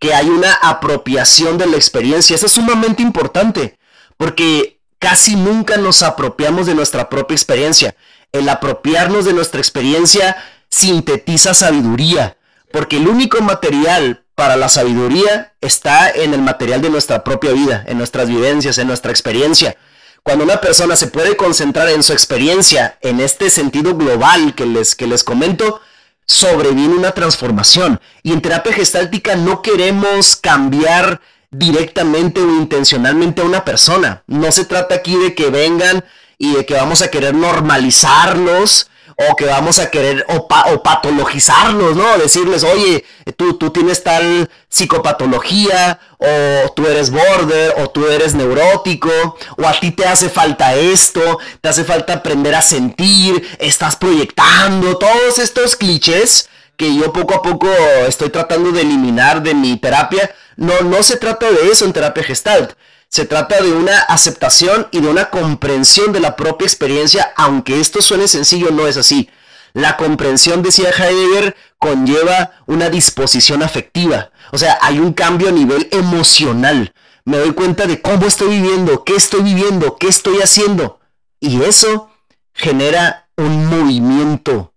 S1: que hay una apropiación de la experiencia. Eso es sumamente importante, porque casi nunca nos apropiamos de nuestra propia experiencia. El apropiarnos de nuestra experiencia sintetiza sabiduría, porque el único material para la sabiduría está en el material de nuestra propia vida, en nuestras vivencias, en nuestra experiencia. Cuando una persona se puede concentrar en su experiencia, en este sentido global que les, que les comento, sobreviene una transformación. Y en terapia gestáltica no queremos cambiar directamente o intencionalmente a una persona. No se trata aquí de que vengan y de que vamos a querer normalizarlos o que vamos a querer o, patologizarlos, ¿no? Decirles, oye, tú, tú tienes tal psicopatología, o tú eres border, o tú eres neurótico, o a ti te hace falta esto, te hace falta aprender a sentir, estás proyectando, todos estos clichés que yo poco a poco estoy tratando de eliminar de mi terapia. No, no se trata de eso en terapia gestalt. Se trata de una aceptación y de una comprensión de la propia experiencia, aunque esto suene sencillo, no es así. La comprensión, decía Heidegger, conlleva una disposición afectiva. O sea, hay un cambio a nivel emocional. Me doy cuenta de cómo estoy viviendo, qué estoy viviendo, qué estoy haciendo. Y eso genera un movimiento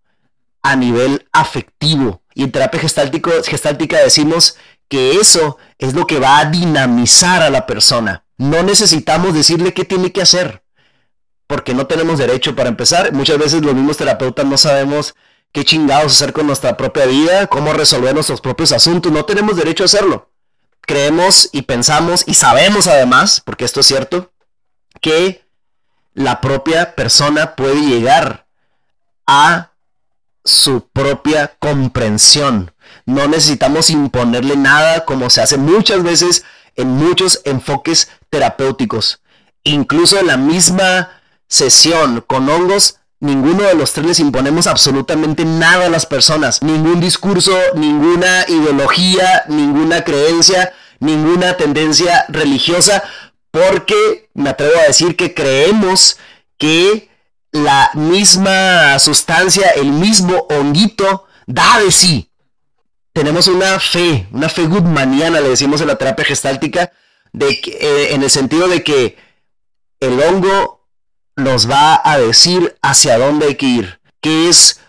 S1: a nivel afectivo. Y en terapia gestáltica decimos que eso es lo que va a dinamizar a la persona. No necesitamos decirle qué tiene que hacer, porque no tenemos derecho para empezar. Muchas veces los mismos terapeutas no sabemos qué chingados hacer con nuestra propia vida, cómo resolver nuestros propios asuntos. No tenemos derecho a hacerlo. Creemos y pensamos y sabemos además, porque esto es cierto, que la propia persona puede llegar a su propia comprensión. No necesitamos imponerle nada como se hace muchas veces en muchos enfoques terapéuticos. Incluso en la misma sesión con hongos, ninguno de los tres les imponemos absolutamente nada a las personas. Ningún discurso, ninguna ideología, ninguna creencia, ninguna tendencia religiosa, porque me atrevo a decir que creemos que la misma sustancia, el mismo honguito, da de sí tenemos una fe, una fe goodmaniana, le decimos en la terapia gestáltica, de eh, en el sentido de que el hongo nos va a decir hacia dónde hay que ir, qué es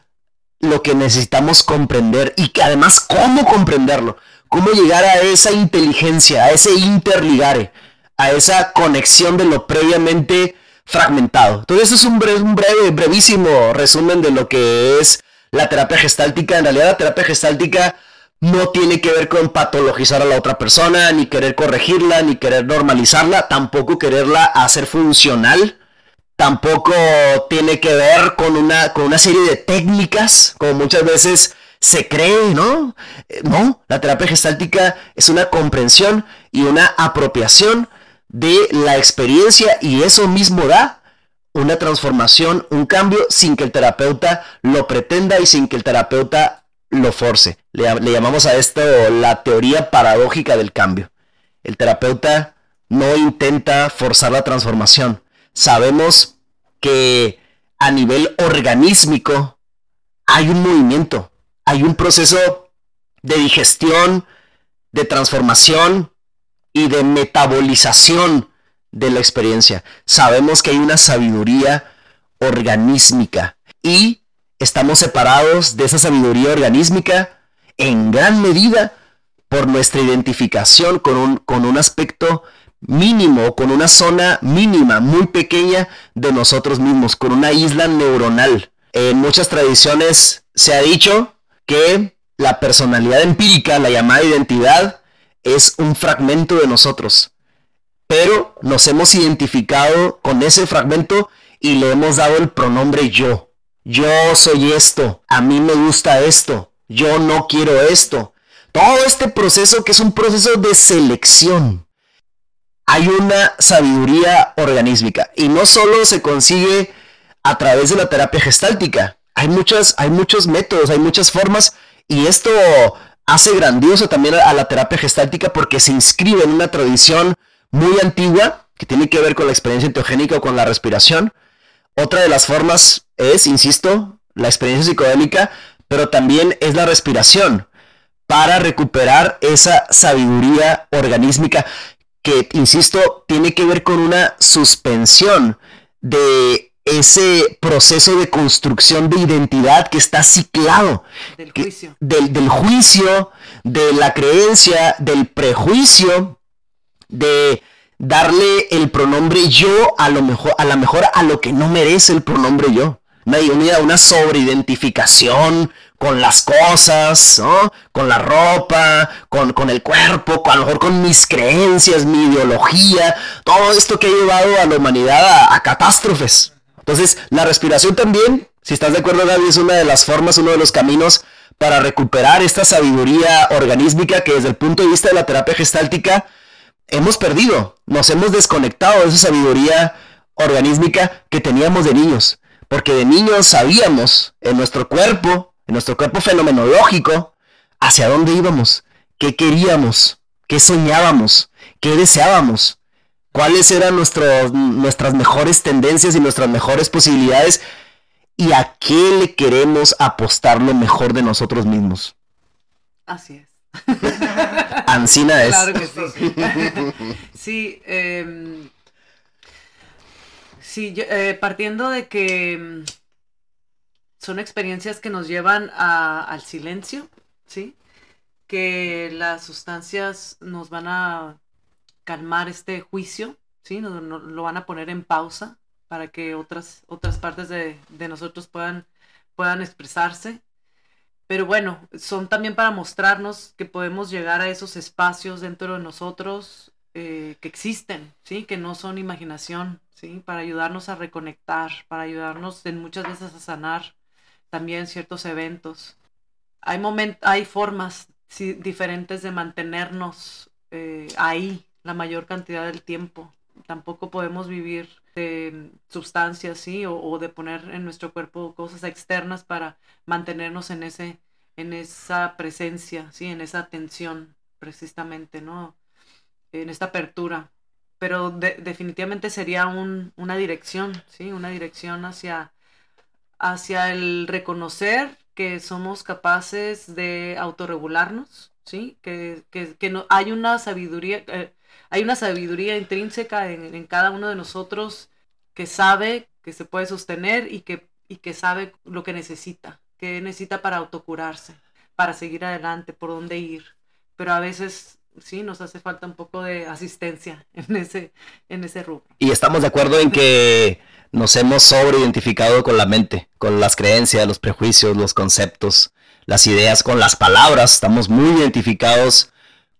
S1: lo que necesitamos comprender y que además cómo comprenderlo, cómo llegar a esa inteligencia, a ese interligare, a esa conexión de lo previamente fragmentado. Entonces, es un, breve, un breve, brevísimo resumen de lo que es la terapia gestáltica. En realidad, la terapia gestáltica no tiene que ver con patologizar a la otra persona, ni querer corregirla, ni querer normalizarla, tampoco quererla hacer funcional, tampoco tiene que ver con una, con una serie de técnicas, como muchas veces se cree, ¿no? Eh, no, la terapia gestáltica es una comprensión y una apropiación de la experiencia y eso mismo da una transformación, un cambio sin que el terapeuta lo pretenda y sin que el terapeuta lo force. Le, llamamos a esto la teoría paradójica del cambio. El terapeuta no intenta forzar la transformación. Sabemos que a nivel organísmico hay un movimiento, hay un proceso de digestión, de transformación y de metabolización de la experiencia. Sabemos que hay una sabiduría organísmica y estamos separados de esa sabiduría organísmica en gran medida por nuestra identificación con un, con un aspecto mínimo, con una zona mínima, muy pequeña de nosotros mismos, con una isla neuronal. En muchas tradiciones se ha dicho que la personalidad empírica, la llamada identidad, es un fragmento de nosotros. Pero nos hemos identificado con ese fragmento y le hemos dado el pronombre yo. Yo soy esto, a mí me gusta esto, yo no quiero esto. Todo este proceso que es un proceso de selección. Hay una sabiduría organísmica y no solo se consigue a través de la terapia gestáltica. Hay, muchas, hay muchos métodos, hay muchas formas y esto hace grandioso también a la terapia gestáltica porque se inscribe en una tradición muy antigua que tiene que ver con la experiencia enteogénica o con la respiración. Otra de las formas es, insisto, la experiencia psicodélica, pero también es la respiración para recuperar esa sabiduría organísmica que, insisto, tiene que ver con una suspensión de ese proceso de construcción de identidad que está ciclado.
S2: Del juicio.
S1: del, juicio, de la creencia, del prejuicio, de darle el pronombre yo a lo mejor, a lo mejor a lo que no merece el pronombre yo. Una, una, una sobreidentificación con las cosas, con la ropa, con, con el cuerpo, con, a lo mejor con mis creencias, mi ideología, todo esto que ha llevado a la humanidad a catástrofes. Entonces, la respiración también, si estás de acuerdo, Gaby, es una de las formas, uno de los caminos para recuperar esta sabiduría organísmica que desde el punto de vista de la terapia gestáltica hemos perdido, nos hemos desconectado de esa sabiduría organísmica que teníamos de niños, porque de niños sabíamos en nuestro cuerpo, en nuestro cuerpo fenomenológico, hacia dónde íbamos, qué queríamos, qué soñábamos, qué deseábamos cuáles eran nuestras mejores tendencias y nuestras mejores posibilidades y a qué le queremos apostar lo mejor de nosotros mismos.
S2: Así es.
S1: Ancina es.
S2: Claro que sí. sí, em, sí eh, partiendo de que em, son experiencias que nos llevan al silencio, ¿sí? Que las sustancias nos van a calmar este juicio, ¿sí? No, lo van a poner en pausa para que otras, otras partes de, nosotros puedan, puedan expresarse. Pero bueno, son también para mostrarnos que podemos llegar a esos espacios dentro de nosotros eh, que existen, ¿sí? Que no son imaginación, ¿sí? Para ayudarnos a reconectar, para ayudarnos en muchas veces a sanar también ciertos eventos. Hay, hay formas diferentes de mantenernos eh, ahí, la mayor cantidad del tiempo. Tampoco podemos vivir de sustancias, ¿sí? O, de poner en nuestro cuerpo cosas externas para mantenernos en, ese, en esa presencia, ¿sí? En esa atención, precisamente, ¿no? En esta apertura. Pero definitivamente sería un, una dirección, ¿sí? Una dirección hacia, hacia el reconocer que somos capaces de autorregularnos, ¿sí? Que, que, no, hay una sabiduría, eh, hay una sabiduría intrínseca en, cada uno de nosotros que sabe que se puede sostener y que, y que sabe lo que necesita, que necesita para autocurarse, para seguir adelante, por dónde ir. Pero a veces sí nos hace falta un poco de asistencia en ese, en ese rubro.
S1: Y estamos de acuerdo en que nos hemos sobreidentificado con la mente, con las creencias, los prejuicios, los conceptos, las ideas, con las palabras. Estamos muy identificados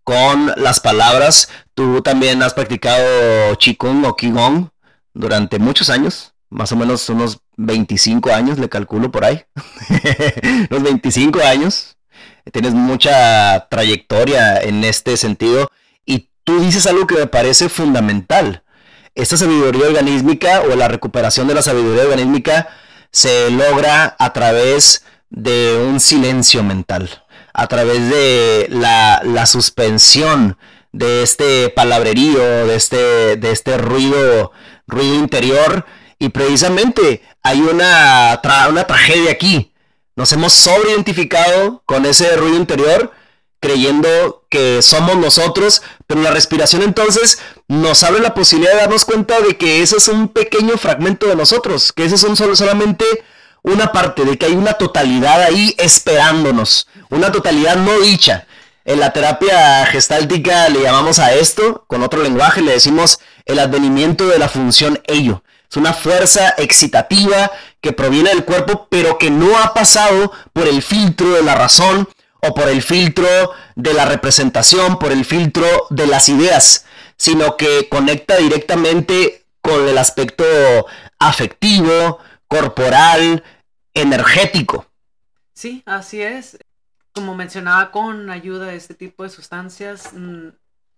S1: con las palabras. Tú también has practicado Qigong o Qigong durante muchos años, más o menos unos 25 años, le calculo por ahí. Los 25 años. Tienes mucha trayectoria en este sentido y tú dices algo que me parece fundamental. Esta sabiduría organísmica o la recuperación de la sabiduría organísmica se logra a través de un silencio mental a través de la, suspensión de este palabrerío, de este, de este ruido, ruido interior. Y precisamente hay una, una tragedia aquí. Nos hemos sobreidentificado con ese ruido interior, creyendo que somos nosotros, pero la respiración entonces nos abre la posibilidad de darnos cuenta de que ese es un pequeño fragmento de nosotros, que ese es un solo, solamente una parte, de que hay una totalidad ahí esperándonos, una totalidad no dicha. En la terapia gestáltica le llamamos a esto, con otro lenguaje le decimos el advenimiento de la función ello. Es una fuerza excitativa que proviene del cuerpo, pero que no ha pasado por el filtro de la razón o por el filtro de la representación, por el filtro de las ideas, sino que conecta directamente con el aspecto afectivo, corporal, energético.
S2: Sí, así es. Como mencionaba, con ayuda de este tipo de sustancias, mm,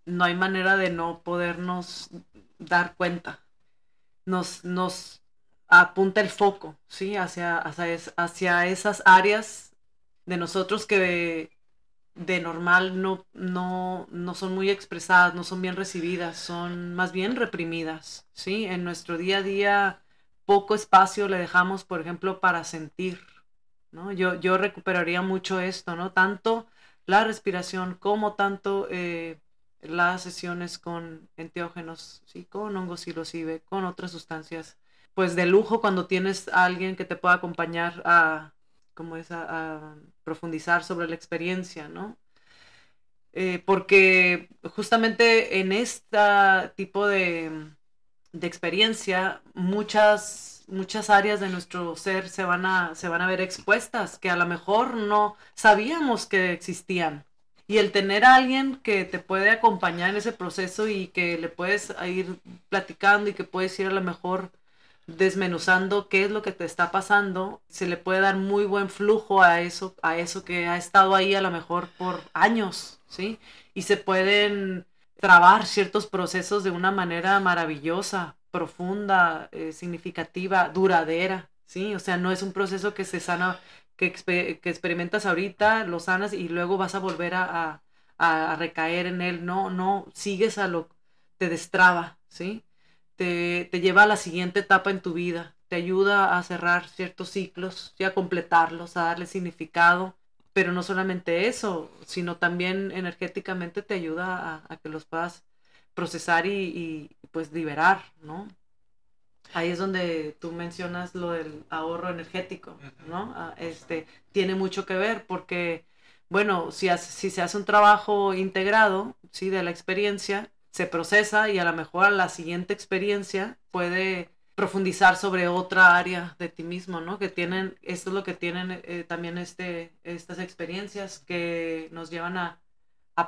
S2: no hay manera de no podernos dar cuenta. Nos, nos apunta el foco, ¿sí? Hacia, hacia, hacia esas áreas de nosotros que de normal no, no, no son muy expresadas, no son bien recibidas, son más bien reprimidas, ¿sí? En nuestro día a día poco espacio le dejamos, por ejemplo, para sentir, ¿no? Yo, yo recuperaría mucho esto, ¿no? Tanto la respiración como tanto eh, las sesiones con enteógenos, ¿sí? Con hongos psilocibe, con otras sustancias, pues de lujo cuando tienes a alguien que te pueda acompañar a, es, a, profundizar sobre la experiencia, ¿no? Eh, porque justamente en este tipo de de experiencia, muchas, muchas áreas de nuestro ser se van, a, se van a ver expuestas que a lo mejor no sabíamos que existían. Y el tener a alguien que te puede acompañar en ese proceso y que le puedes ir platicando y que puedes ir a lo mejor desmenuzando qué es lo que te está pasando, se le puede dar muy buen flujo a eso, a eso que ha estado ahí a lo mejor por años, ¿sí? Y se pueden trabar ciertos procesos de una manera maravillosa, profunda, eh, significativa, duradera, ¿sí? O sea, no es un proceso que se sana, que, experimentas ahorita, lo sanas y luego vas a volver a, a, recaer en él. No, no, sigues a lo, te destraba, ¿sí? Te, te, lleva a la siguiente etapa en tu vida, te ayuda a cerrar ciertos ciclos y a completarlos, a darle significado pero no solamente eso, sino también energéticamente te ayuda a, que los puedas procesar y, pues liberar, ¿no? Ahí es donde tú mencionas lo del ahorro energético, ¿no? Ah, este, tiene mucho que ver porque, bueno, si, si se hace un trabajo integrado, ¿sí? De la experiencia, se procesa y a lo mejor a la siguiente experiencia puede profundizar sobre otra área de ti mismo, ¿no? Que tienen, esto es lo que tienen eh, también este, estas experiencias que nos llevan a,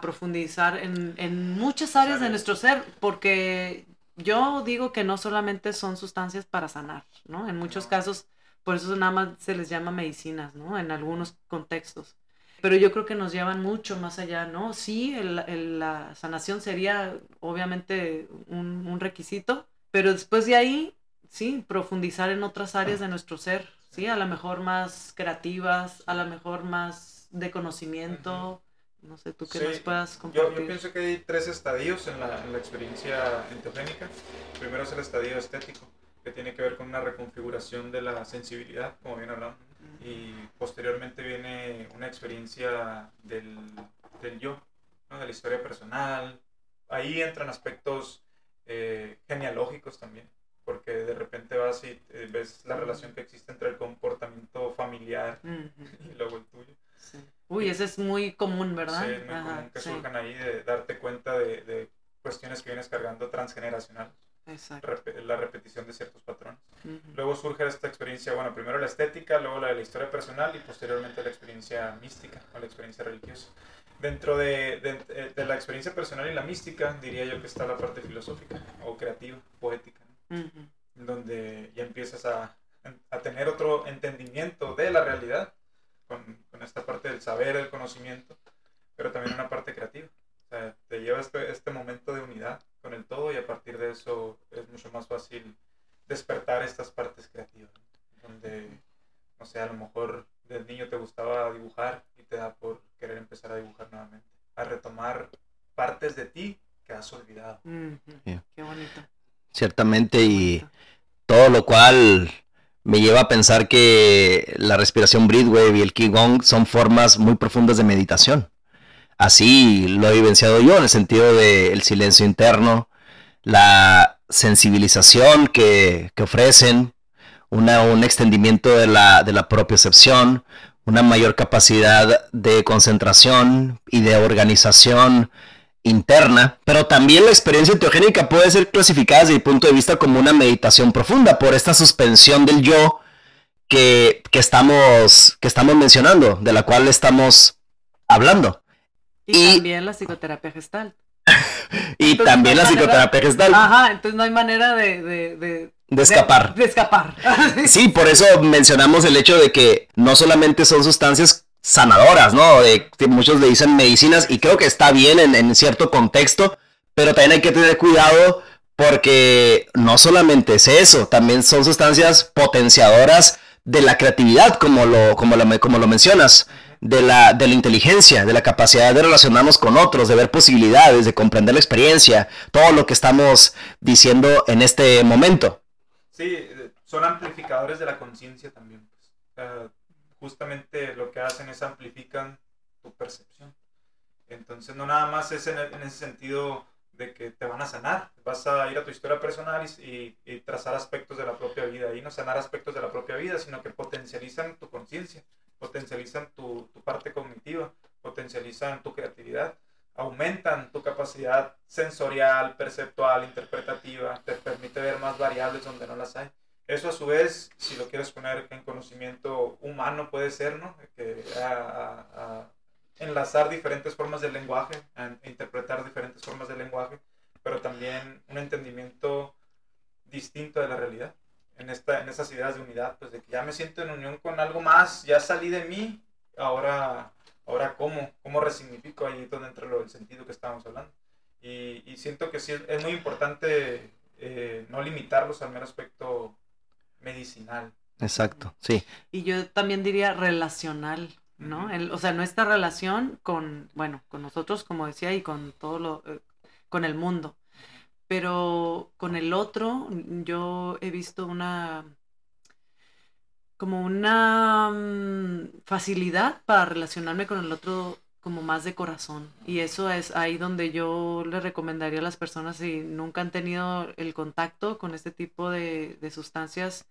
S2: profundizar en, muchas áreas de nuestro ser, porque yo digo que no solamente son sustancias para sanar, ¿no? En muchos casos, por eso nada más se les llama medicinas, ¿no? En algunos contextos. Pero yo creo que nos llevan mucho más allá, ¿no? Sí, la sanación sería obviamente un, un requisito, pero después de ahí sí, profundizar en otras áreas de nuestro ser, sí, a lo mejor más creativas, a lo mejor más de conocimiento. No sé, tú qué nos puedas
S3: compartir. Yo, yo, pienso que hay tres estadios en la, en la experiencia enteogénica. Primero es el estadio estético, que tiene que ver con una reconfiguración de la sensibilidad, como bien hablamos. Y posteriormente viene una experiencia del, del yo, ¿no? de la historia personal. Ahí entran aspectos eh, genealógicos también porque de repente vas y eh, ves la relación que existe entre el comportamiento familiar y luego el tuyo.
S2: Uy, ese es muy común, ¿verdad?
S3: Sí, muy común que surjan ahí de darte cuenta de, de, cuestiones que vienes cargando transgeneracional. Exacto. la repetición de ciertos patrones. Luego surge esta experiencia, bueno, primero la estética, luego la de la historia personal y posteriormente la experiencia mística o la experiencia religiosa. Dentro de, de, de la experiencia personal y la mística, diría yo que está la parte filosófica o creativa, poética donde ya empiezas a, a, tener otro entendimiento de la realidad, con, con, esta parte del saber, el conocimiento, pero también una parte creativa. O sea, te lleva este, este momento de unidad con el todo y a partir de eso es mucho más fácil despertar estas partes creativas, donde, no sé, a lo mejor del niño te gustaba dibujar y te da por querer empezar a dibujar nuevamente, a retomar partes de ti que has olvidado.
S2: Qué bonito
S1: ciertamente, y todo lo cual me lleva a pensar que la respiración breathwave y el Qigong son formas muy profundas de meditación. Así lo he vivenciado yo en el sentido del silencio interno, la sensibilización que, ofrecen, una, un extendimiento de la, de la propiocepción, una mayor capacidad de concentración y de organización interna, pero también la experiencia teogénica puede ser clasificada desde mi punto de vista como una meditación profunda por esta suspensión del yo que, estamos, que estamos mencionando, de la cual estamos hablando.
S2: Y, también la psicoterapia gestal.
S1: y también la psicoterapia gestal.
S2: Ajá, entonces no hay manera de, de,
S1: de escapar.
S2: De, escapar.
S1: sí, por eso mencionamos el hecho de que no solamente son sustancias sanadoras, ¿no? De, muchos le dicen medicinas y creo que está bien en, cierto contexto, pero también hay que tener cuidado porque no solamente es eso, también son sustancias potenciadoras de la creatividad, como lo, como lo, como lo mencionas, de la, de la inteligencia, de la capacidad de relacionarnos con otros, de ver posibilidades, de comprender la experiencia, todo lo que estamos diciendo en este momento.
S3: Sí, son amplificadores de la conciencia también. Pues. Justamente lo que hacen es amplifican tu percepción. Entonces no nada más es en, ese sentido de que te van a sanar. Vas a ir a tu historia personal y, y, trazar aspectos de la propia vida. Y no sanar aspectos de la propia vida, sino que potencializan tu conciencia, potencializan tu, tu, parte cognitiva, potencializan tu creatividad, aumentan tu capacidad sensorial, perceptual, interpretativa, te permite ver más variables donde no las hay. Eso a su vez, si lo quieres poner en conocimiento humano, puede ser, ¿no? Que a, a, enlazar diferentes formas del lenguaje, interpretar diferentes formas del lenguaje, pero también un entendimiento distinto de la realidad. En, esta, en esas ideas de unidad, pues de que ya me siento en unión con algo más, ya salí de mí, ahora, ahora cómo, cómo resignifico ahí donde entra el sentido que estábamos hablando. Y, y siento que sí es, muy importante eh, no limitarlos al mero aspecto medicinal.
S1: Exacto, sí.
S2: Y yo también diría relacional, ¿no? o sea, nuestra relación con, bueno, con nosotros, como decía, y con todo lo, eh, con el mundo. Pero con el otro, yo he visto una, como una mm, facilidad para relacionarme con el otro como más de corazón. Y eso es ahí donde yo le recomendaría a las personas si nunca han tenido el contacto con este tipo de, de sustancias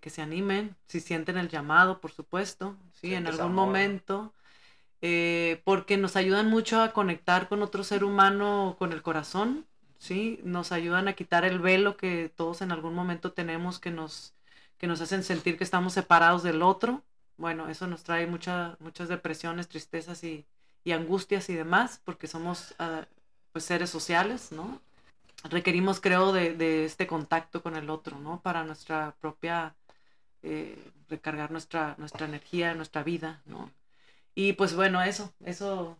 S2: que, se animen, si sienten el llamado, por supuesto, ¿sí? en algún momento, eh, porque nos ayudan mucho a conectar con otro ser humano con el corazón, ¿sí? Nos ayudan a quitar el velo que todos en algún momento tenemos que nos, que nos hacen sentir que estamos separados del otro. Bueno, eso nos trae muchas depresiones, tristezas y, angustias y demás, porque somos ah, pues seres sociales, ¿no? requerimos, creo, de, este contacto con el otro, ¿no? Para nuestra propia, eh, recargar nuestra, nuestra energía, nuestra vida, ¿no? Y pues bueno, eso, eso,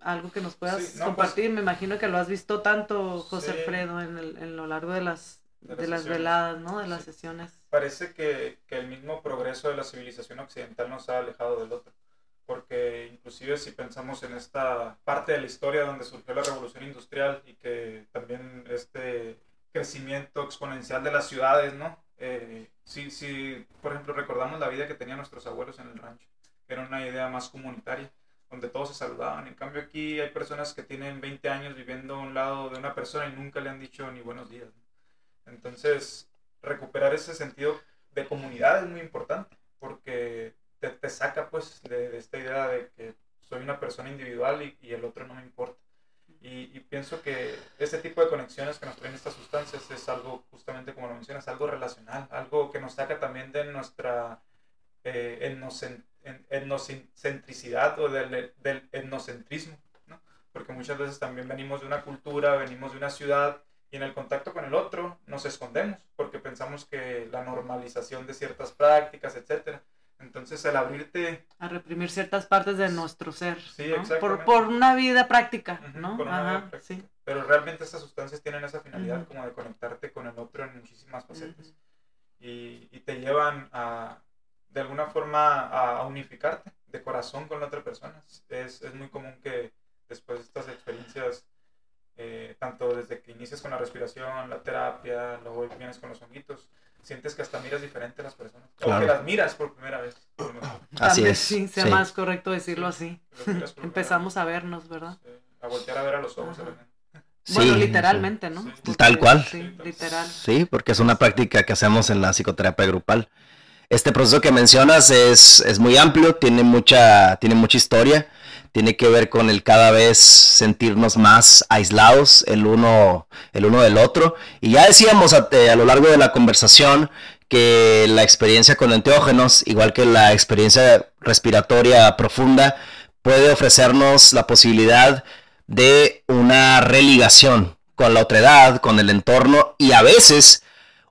S2: algo que nos puedas pues compartir, me imagino que lo has visto tanto, José Alfredo, en, el, en lo largo de las, de, las, veladas, ¿no? De las sesiones.
S3: Parece que, que el mismo progreso de la civilización occidental nos ha alejado del otro porque inclusive si pensamos en esta parte de la historia donde surgió la revolución industrial y que también este crecimiento exponencial de las ciudades, ¿no? Eh, si, si, por ejemplo, recordamos la vida que tenían nuestros abuelos en el rancho, que era una idea más comunitaria, donde todos se saludaban. En cambio aquí hay personas que tienen 20 años viviendo a un lado de una persona y nunca le han dicho ni buenos días. Entonces, recuperar ese sentido de comunidad es muy importante, porque te, saca pues de, esta idea de que soy una persona individual y, y el otro no me importa. Y, pienso que ese tipo de conexiones que nos traen estas sustancias es algo, justamente como lo mencionas, algo relacional, algo que nos saca también de nuestra eh, etnocentricidad o del, del etnocentrismo, ¿no? porque muchas veces también venimos de una cultura, venimos de una ciudad y en el contacto con el otro nos escondemos porque pensamos que la normalización de ciertas prácticas, etcétera, entonces, el abrirte...
S2: A reprimir ciertas partes de nuestro ser. Sí, por, por, una vida práctica, ¿no? Ajá,
S3: Sí. Pero realmente estas sustancias tienen esa finalidad como de conectarte con el otro en muchísimas facetas. y, y, te llevan a, de alguna forma, a, unificarte de corazón con la otra persona. Es, es muy común que después de estas experiencias, eh, tanto desde que inicias con la respiración, la terapia, luego vienes con los honguitos, sientes que hasta miras diferente a las personas. O que las miras por primera vez.
S1: así es.
S2: Sí, sea más correcto decirlo así. Empezamos a vernos, ¿verdad?
S3: A voltear a ver a los ojos
S2: Bueno, literalmente, ¿no?
S1: Tal cual.
S2: Sí, literal.
S1: Sí, porque es una práctica que hacemos en la psicoterapia grupal. Este proceso que mencionas es, es muy amplio, tiene mucha, tiene mucha historia tiene que ver con el cada vez sentirnos más aislados el uno, el uno del otro. Y ya decíamos a, a lo largo de la conversación que la experiencia con enteógenos, igual que la experiencia respiratoria profunda, puede ofrecernos la posibilidad de una religación con la edad, con el entorno y a veces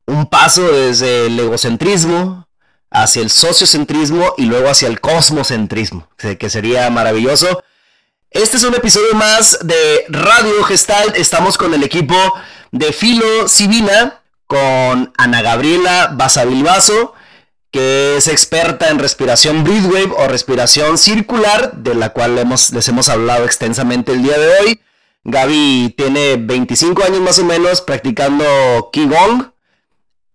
S1: un paso desde el egocentrismo hacia el sociocentrismo y luego hacia el cosmocentrismo, que sería maravilloso. Este es un episodio más de Radio Gestalt. Estamos con el equipo de Filo Civina, con Ana Gabriela Basavilbaso, que es experta en respiración breathwave o respiración circular, de la cual les hemos hablado extensamente el día de hoy. Gaby tiene 25 años más o menos practicando Qigong.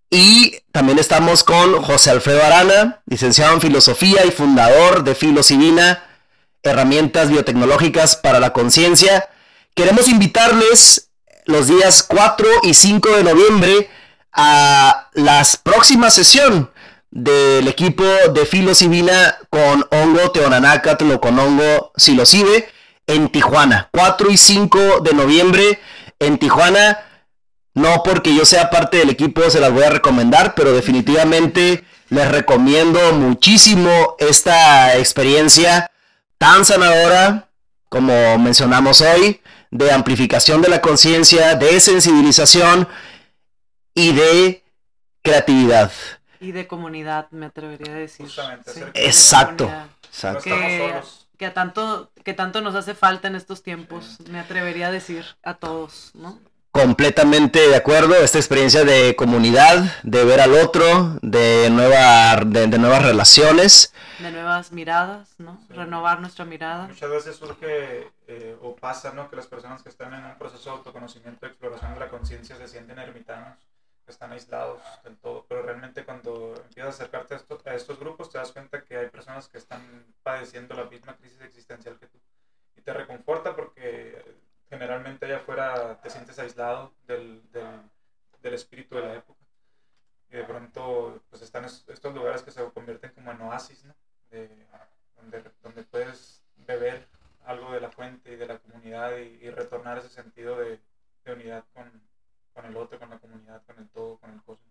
S1: Y también estamos con José Alfredo Arana, licenciado en filosofía y fundador de Filosivina, herramientas biotecnológicas para la conciencia. Queremos invitarles los días 4 y 5 de noviembre a la próxima sesión del equipo de Filosivina con hongo teonanacatl o con hongo silocibe en Tijuana. 4 y 5 de noviembre en Tijuana. No porque yo sea parte del equipo se las voy a recomendar, pero definitivamente les recomiendo muchísimo esta experiencia tan sanadora como mencionamos hoy, de amplificación de la conciencia, de sensibilización y de creatividad.
S2: Y de comunidad, me atrevería a decir.
S1: Exacto. Exacto
S2: que a tanto, que tanto nos hace falta en estos tiempos, me atrevería a decir a todos, ¿no?
S1: Completamente de acuerdo, esta experiencia de comunidad, de ver al otro, de, nueva, de, nuevas relaciones.
S2: De nuevas miradas, ¿no? Renovar nuestra mirada.
S3: Muchas veces surge eh, o pasa, ¿no? Que las personas que están en un proceso de autoconocimiento, de exploración de la conciencia, se sienten ermitanos están aislados del todo, pero realmente cuando empiezas a acercarte a, estos grupos te das cuenta que hay personas que están padeciendo la misma crisis existencial que tú y te reconforta porque generalmente allá afuera te sientes aislado del, del, espíritu de la época y de pronto pues están estos lugares que se convierten como en oasis, ¿no? donde, donde puedes beber algo de la fuente y de la comunidad y, retornar ese sentido de, de unidad con, con el otro, con la comunidad, con el todo, con el cosmos.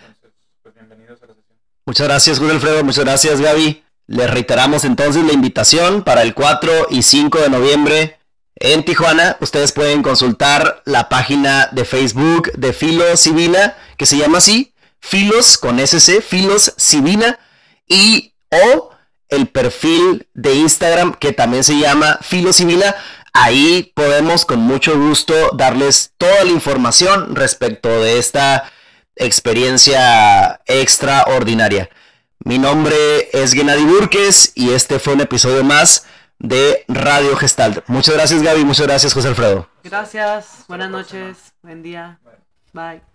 S3: Entonces, pues bienvenidos a la sesión.
S1: Muchas gracias, Julio Alfredo. Muchas gracias, Gaby. Les reiteramos entonces la invitación para el 4 y 5 de noviembre en Tijuana. Ustedes pueden consultar la página de Facebook de Filos Civina, que se llama así, Filos con SC, Filos Civina, y o el perfil de Instagram que también se llama Filos Civina. Ahí podemos con mucho gusto darles toda la información respecto de esta experiencia extraordinaria. Mi nombre es Gennady Burques y este fue un episodio más de Radio Gestalt. Muchas gracias Gaby, muchas gracias José Alfredo.
S2: Gracias, buenas noches, buen día, bye.